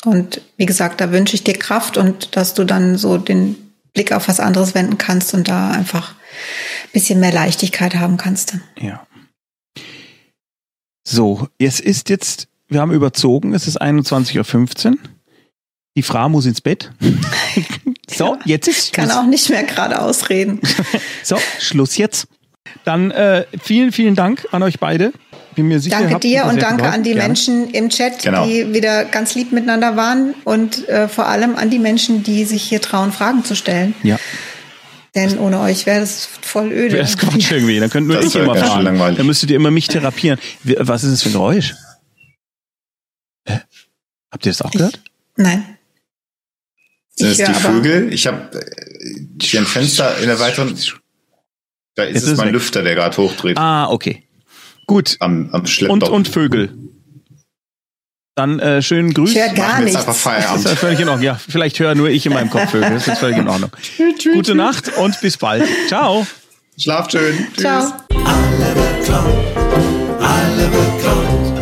Und wie gesagt, da wünsche ich dir Kraft und dass du dann so den Blick auf was anderes wenden kannst und da einfach ein bisschen mehr Leichtigkeit haben kannst. Ja. So, es ist jetzt, wir haben überzogen, es ist 21.15 Uhr. Die Frau muss ins Bett. so, jetzt ist. Ich kann auch nicht mehr gerade ausreden. so, Schluss jetzt. Dann äh, vielen, vielen Dank an euch beide. Bin mir sicher, danke dir und danke an die Gerne. Menschen im Chat, genau. die wieder ganz lieb miteinander waren und äh, vor allem an die Menschen, die sich hier trauen, Fragen zu stellen. Ja. Denn ohne euch wäre das voll öde. Wäre das Quatsch irgendwie. Dann könnt nur das ich immer fragen. Langweilig. Dann müsstet ihr immer mich therapieren. Was ist das für ein Geräusch? Hä? Habt ihr das auch gehört? Nein. Sind es die Vögel? Ich habe äh, hier ein Fenster in der weiteren. Da ist Jetzt es ist mein weg. Lüfter, der gerade hochdreht. Ah, okay. Gut. Am, am und, und Vögel. Dann äh, schönen Grüß. Ich höre gar nichts. Einfach Feierabend. Das ist völlig in Ordnung. Ja, vielleicht höre nur ich in meinem Kopf Vögel. Das ist völlig in Ordnung. Gute Nacht und bis bald. Ciao. Schlaft schön. Ciao. Tschüss. Alle bekloppt, alle bekloppt.